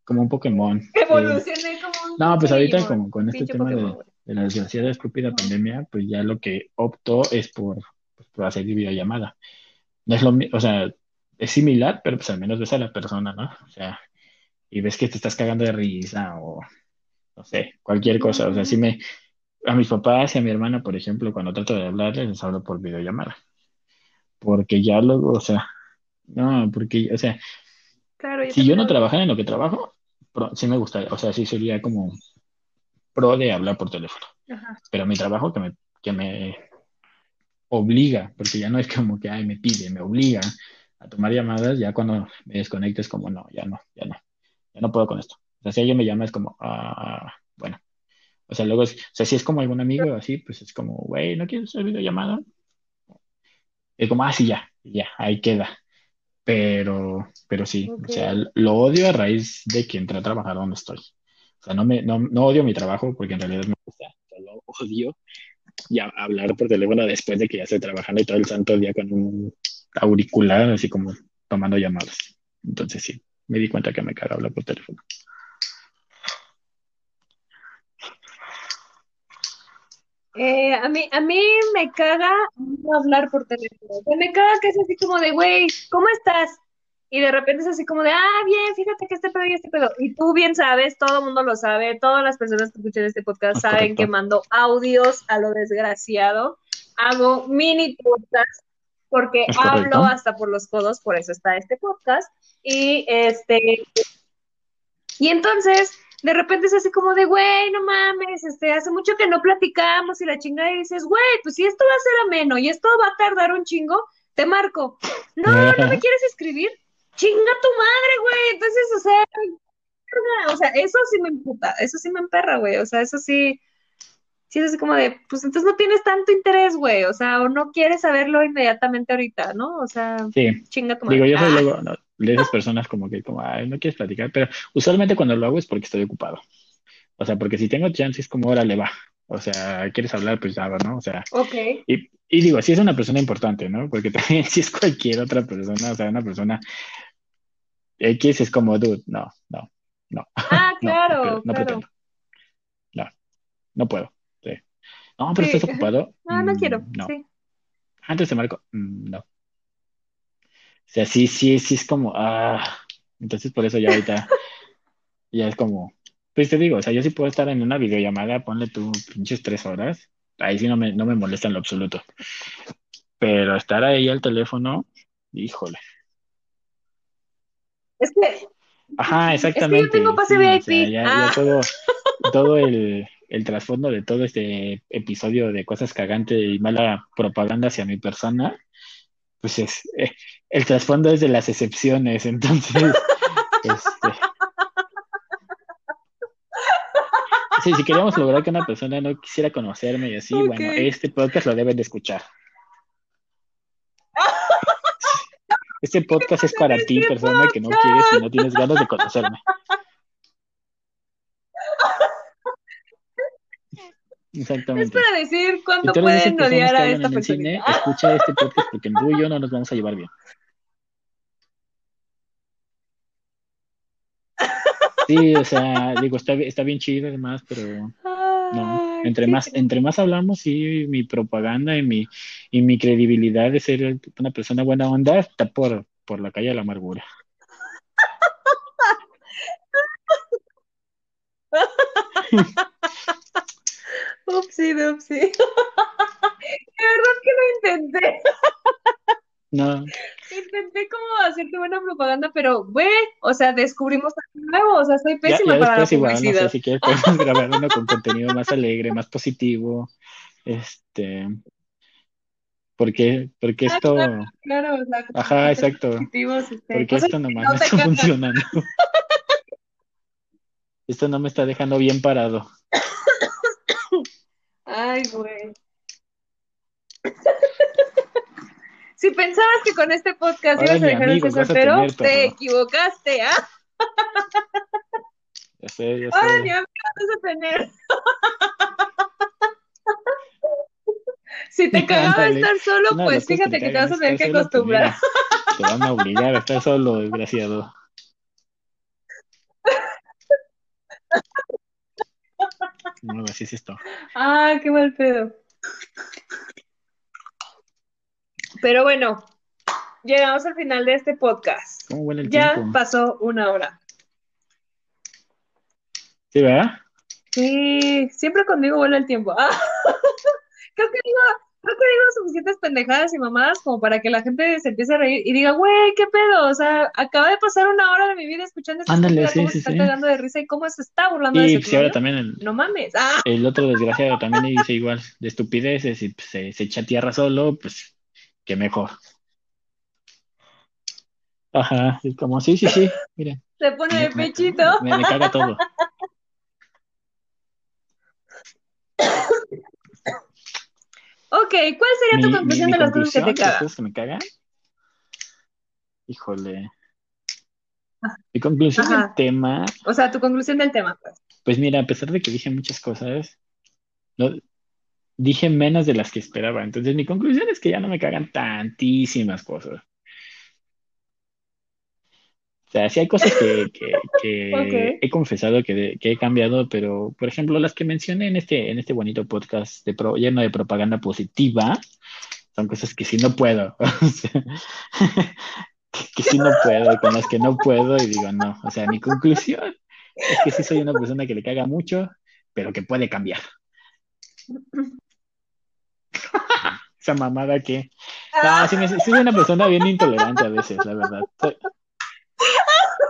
como un Pokémon. Eh, Evolucioné como un no, pues ahorita como con este tema de, Pokémon. De la desgraciada estúpida pandemia, pues ya lo que opto es por, pues, por hacer videollamada. No es lo o sea, es similar, pero pues al menos ves a la persona, ¿no? O sea, y ves que te estás cagando de risa o no sé, cualquier cosa. O sea, si me, a mis papás y a mi hermana, por ejemplo, cuando trato de hablarles, les hablo por videollamada. Porque ya luego, o sea, no, porque, o sea, Claro, yo si yo no trabajara en lo que trabajo, sí me gustaría, o sea, sí sería como pro de hablar por teléfono. Ajá. Pero mi trabajo que me, que me obliga, porque ya no es como que, ay, me pide, me obliga a tomar llamadas, ya cuando me desconecto es como, no, ya no, ya no, ya no puedo con esto. O sea, si alguien me llama es como, ah, bueno. O sea, luego, es- o sea, si es como algún amigo así, pues es como, güey, ¿no quieres hacer videollamada? Es como, ah, sí, ya, ya, ahí queda. Pero, pero sí, o sea, lo odio a raíz de que entré a trabajar donde estoy. O sea, no me, no, no odio mi trabajo porque en realidad me gusta, solo odio ya hablar por teléfono después de que ya estoy trabajando y todo el santo día con un auricular, así como tomando llamadas. Entonces sí, me di cuenta que me caga hablar por teléfono. Eh, a mí, a mí me caga no hablar por teléfono. Me caga que es así como de, güey, ¿cómo estás? Y de repente es así como de, ah, bien, fíjate que este pedo y este pedo. Y tú bien sabes, todo el mundo lo sabe, todas las personas que escuchan este podcast Es saben correcto. que mando audios a lo desgraciado. Hago mini podcast porque Es correcto. hablo hasta por los codos, por eso está este podcast. Y este, y entonces, de repente es así como de, güey, no mames, este, hace mucho que no platicamos y la chingada y dices, güey, pues si esto va a ser ameno y esto va a tardar un chingo, te marco. No, no me quieres escribir. Chinga tu madre, güey. Entonces, o sea, o sea, eso sí me emputa, eso sí me emperra, güey. O sea, eso sí, sí es así como de, pues entonces no tienes tanto interés, güey. O sea, o no quieres saberlo inmediatamente ahorita, ¿no? O sea, Sí, chinga tu madre. digo, yo soy Ah. luego no, de esas personas como que, como, ay, no quieres platicar, pero usualmente cuando lo hago es porque estoy ocupado. O sea, porque si tengo chance es como, órale, va. O sea, ¿quieres hablar? Pues ya, va, ¿no? O sea, Ok. y, y digo, si es una persona importante, ¿no? Porque también si es cualquier otra persona, o sea, una persona X es como, dude, no, no, no. Ah, claro, no, no claro. pretendo. No, no puedo. Sí. No, pero Sí. estás ocupado. No, no Mm, quiero. No. Sí. Antes te marco. Mm, no. O sea, sí, sí, sí es como, ah. Entonces por eso ya ahorita ya es como, pues te digo, o sea, yo sí puedo estar en una videollamada, ponle tú pinches tres horas. Ahí sí no me, no me molesta en lo absoluto. Pero estar ahí al teléfono, híjole. Es que, Ajá, es que exactamente. yo tengo pase sí, o sea, VIP. ya, Ah. ya todo, todo el, el trasfondo de todo este episodio de cosas cagantes y mala propaganda hacia mi persona, pues es, eh, el trasfondo es de las excepciones, entonces, este, sí, si queríamos lograr que una persona no quisiera conocerme y así, bueno, este podcast lo deben de escuchar. Este podcast es para ti, persona que no quieres y no tienes ganas de conocerme. Exactamente. Es para decir cuándo pueden odiar a esta persona. escucha este podcast porque tú y yo no nos vamos a llevar bien. Sí, o sea, digo, está, está bien chido además, pero no. Entre más, entre más hablamos, sí, mi propaganda y mi, y mi credibilidad de ser una persona buena onda está por, por la calle de la amargura. upsi, upsi. De verdad que lo intenté. No. Intenté como hacerte buena propaganda, pero, güey, o sea, descubrimos algo nuevo, o sea, soy pésima ya, ya para la igual, publicidad. no sé, si quieres podemos grabar uno con contenido más alegre, más positivo, este, porque, porque Ah, esto, claro, claro, o sea, ajá, exacto, este, porque esto nomás no no está funcionando. Esto no me está dejando bien parado. Ay, güey. Si pensabas que con este podcast Ahora ibas a dejar de amigos ser soltero, te equivocaste, ¿ah? Ya sé, ya Ahora sé. ni amigos vas a tener. Si te cagaba Ándale. estar solo, Una de pues cosas que fíjate me que te vas a tener que acostumbrar. Te van a obligar a estar solo, desgraciado. No, así es esto. Ah, qué mal pedo. Pero bueno, llegamos al final de este podcast. ¿Cómo huele el Ya tiempo? pasó una hora. ¿Sí, verdad? Sí, siempre conmigo vuela el tiempo. Ah, creo que digo, creo que digo suficientes pendejadas y mamadas como para que la gente se empiece a reír y diga, güey, qué pedo, o sea, acaba de pasar una hora de mi vida escuchando esta Ándale, sí, cómo sí, se está sí. cagando de risa y cómo se está burlando de su pues, y ahora novio. también el, No mames. Ah, el otro desgraciado también dice igual, de estupideces y pues, se, se echa tierra solo, pues que mejor. Ajá, es como, sí, sí, sí, mira, se pone de me, me- pechito. me- me caga todo. Ok, ¿cuál sería tu Mi, conclusión mi de las cosas que te las cagan? cosas que me cagan, híjole. Mi conclusión del tema, O sea, tu conclusión del tema, pues. pues mira, a pesar de que dije muchas cosas, no, dije menos de las que esperaba. Entonces, mi conclusión es que ya no me cagan tantísimas cosas. O sea, sí hay cosas que, que, que Ok. he confesado que, de- que he cambiado, pero, por ejemplo, las que mencioné en este, en este bonito podcast de pro- lleno de propaganda positiva, son cosas que sí no puedo. Que sí no puedo, con las que no puedo, y digo, no. O sea, mi conclusión es que sí soy una persona que le caga mucho, pero que puede cambiar. Esa mamada que. Ah, sí, me- sí soy una persona bien intolerante a veces, la verdad.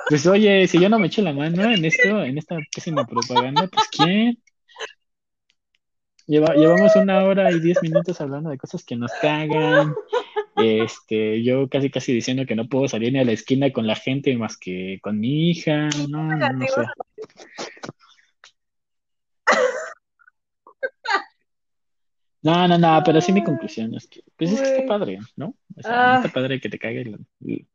Pues oye, si yo no me echo la mano en esto, en esta pésima propaganda, pues ¿quién? Lleva- llevamos una hora y diez minutos hablando de cosas que nos cagan. Este, yo casi casi diciendo que no puedo salir ni a la esquina con la gente más que con mi hija. No, no, no sé. No, no, no, pero sí mi conclusión es que, pues es que está padre, ¿no? O sea, no Ah. está padre que te cague el- el-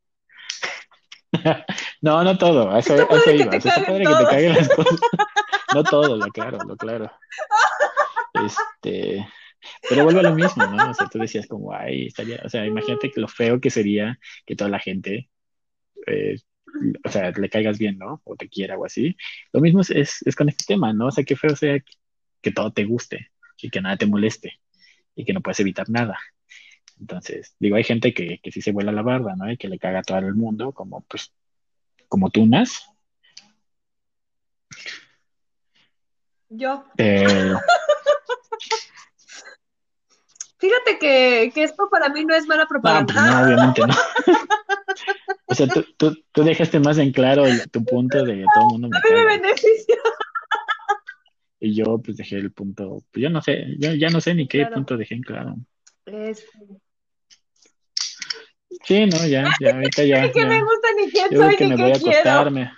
No, no todo, eso, Está eso iba. está padre que te caguen las cosas. No todo, lo claro, lo claro. Este, pero vuelve a lo mismo, ¿no? O sea, tú decías como, ay, estaría, o sea, imagínate lo feo que sería que toda la gente, eh, o sea, le caigas bien, ¿no? O te quiera o así. Lo mismo es, es, es con este tema, ¿no? O sea, qué feo sea que todo te guste y que nada te moleste y que no puedes evitar nada. Entonces, digo, hay gente que, que sí se vuela la barba, ¿no? Y que le caga a todo el mundo, como pues, como tunas. Yo. Pero, Fíjate que, que esto para mí no es mala no, pues propaganda. no, obviamente no. O sea, tú, tú, tú dejaste más en claro el- tu punto de todo el mundo me A mí me caga. Y yo pues dejé el punto, pues yo no sé, yo ya no sé ni qué Claro. punto dejé en claro. Sí, no, ya, ya, ahorita ya, que me ya. gusta, ni quién Yo creo soy, que ni me voy a acostar, me,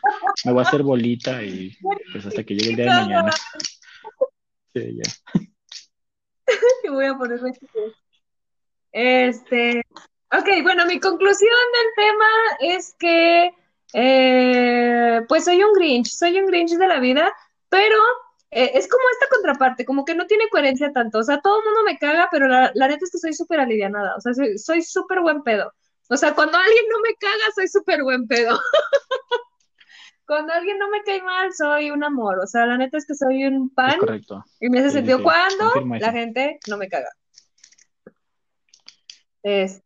me voy a hacer bolita y pues hasta que llegue el día de mañana. Sí, ya. Y voy a ponerme Este, Ok, bueno, mi conclusión del tema es que, eh, pues soy un Grinch, soy un Grinch de la vida, pero eh, es como esta contraparte, como que no tiene coherencia tanto. O sea, todo el mundo me caga, pero la, la neta es que soy súper alivianada. O sea, soy súper buen pedo. O sea, cuando alguien no me caga, soy súper buen pedo. cuando alguien no me cae mal, soy un amor. O sea, la neta es que soy un pan. correcto. Y me hace sentido cuando la gente no me caga. Este,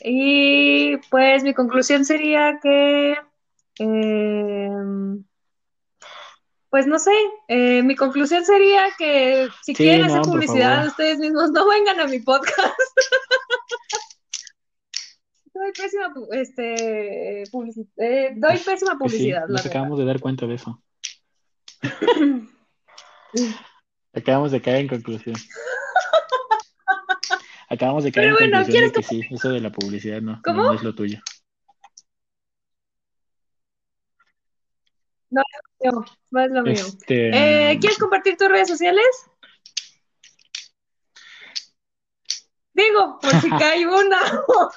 y pues mi conclusión sería que, em, pues no sé, eh, mi conclusión sería que si quieren hacer publicidad ustedes mismos, no vengan a mi podcast. doy pésima, este, eh, doy pues, pésima pues publicidad. nos acabamos de dar cuenta de eso. acabamos de caer en conclusión. Acabamos de caer en conclusión de que sí, eso de la publicidad no, no es lo tuyo. No, no, es lo mío. Este, eh, ¿Quieres compartir tus redes sociales? Digo, por si cae una.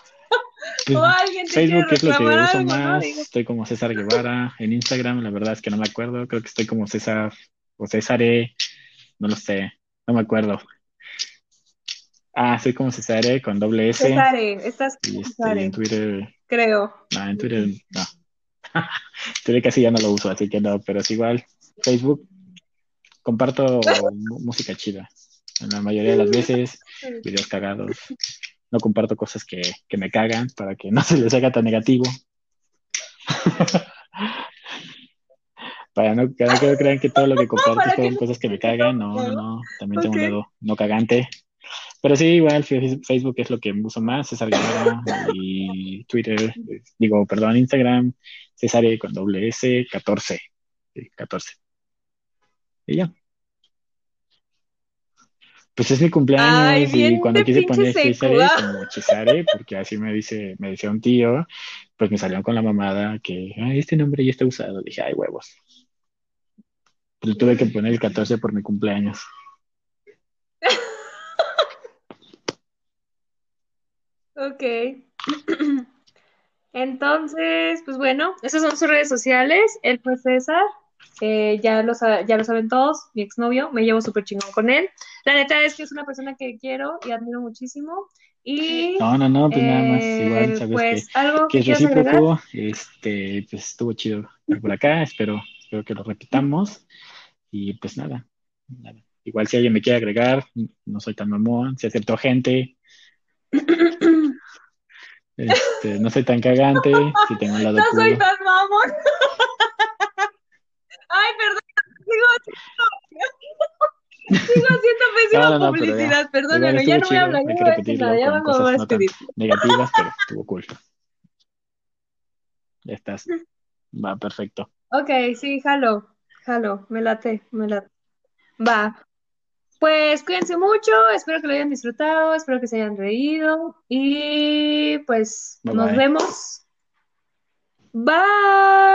Pues, o alguien te Facebook es lo que uso más. Estoy como César Guevara. En Instagram, la verdad es que no me acuerdo. Creo que estoy como César o Césare. No lo sé. No me acuerdo. Ah, soy como César con doble S. Cesare, estás y este, en Twitter. Creo. No, en Twitter no. Twitter casi ya no lo uso, así que no, pero es igual. Facebook, comparto música chida. En la mayoría de las veces, videos cagados. No comparto cosas que, que me cagan para que no se les haga tan negativo. para no, que no crean que todo lo que comparto son cosas que me cagan. No, no, no. También tengo un lado no cagante. Pero sí, igual Facebook es lo que uso más, César Guevara y Twitter, digo, perdón, Instagram, César con doble S, 14. 14. Y ya. Pues es mi cumpleaños y cuando quise poner César como Cesare, porque así me dice, me decía un tío, pues me salieron con la mamada que ay, este nombre ya está usado. Dije, ay, huevos. Pero tuve que poner el 14 por mi cumpleaños. Ok. Entonces, pues bueno, esas son sus redes sociales. Él fue César. Eh, ya, lo, ya lo saben todos, mi exnovio, me llevo súper chingón con él. La neta es que es una persona que quiero y admiro muchísimo. Y, no, no, no, pues nada más, igual, eh, sabes pues, que, algo que, es recíproco, este, pues estuvo chido por acá, espero, espero que lo repitamos. Y pues nada, nada. Igual si alguien me quiere agregar, no soy tan mamón, si acepto gente, este, no soy tan cagante, si tengo un lado No soy tan mamón. Ay, perdón, sigo haciendo, sigo haciendo pésima publicidad, perdóname, ya no voy a hablar, hay que repetirlo ya con cosas no tan negativas, pero estuvo cool. Ya estás. Va, perfecto. Ok, sí, jalo, jalo, me late, me late. Va, pues cuídense mucho, espero que lo hayan disfrutado, espero que se hayan reído y pues nos vemos. Bye.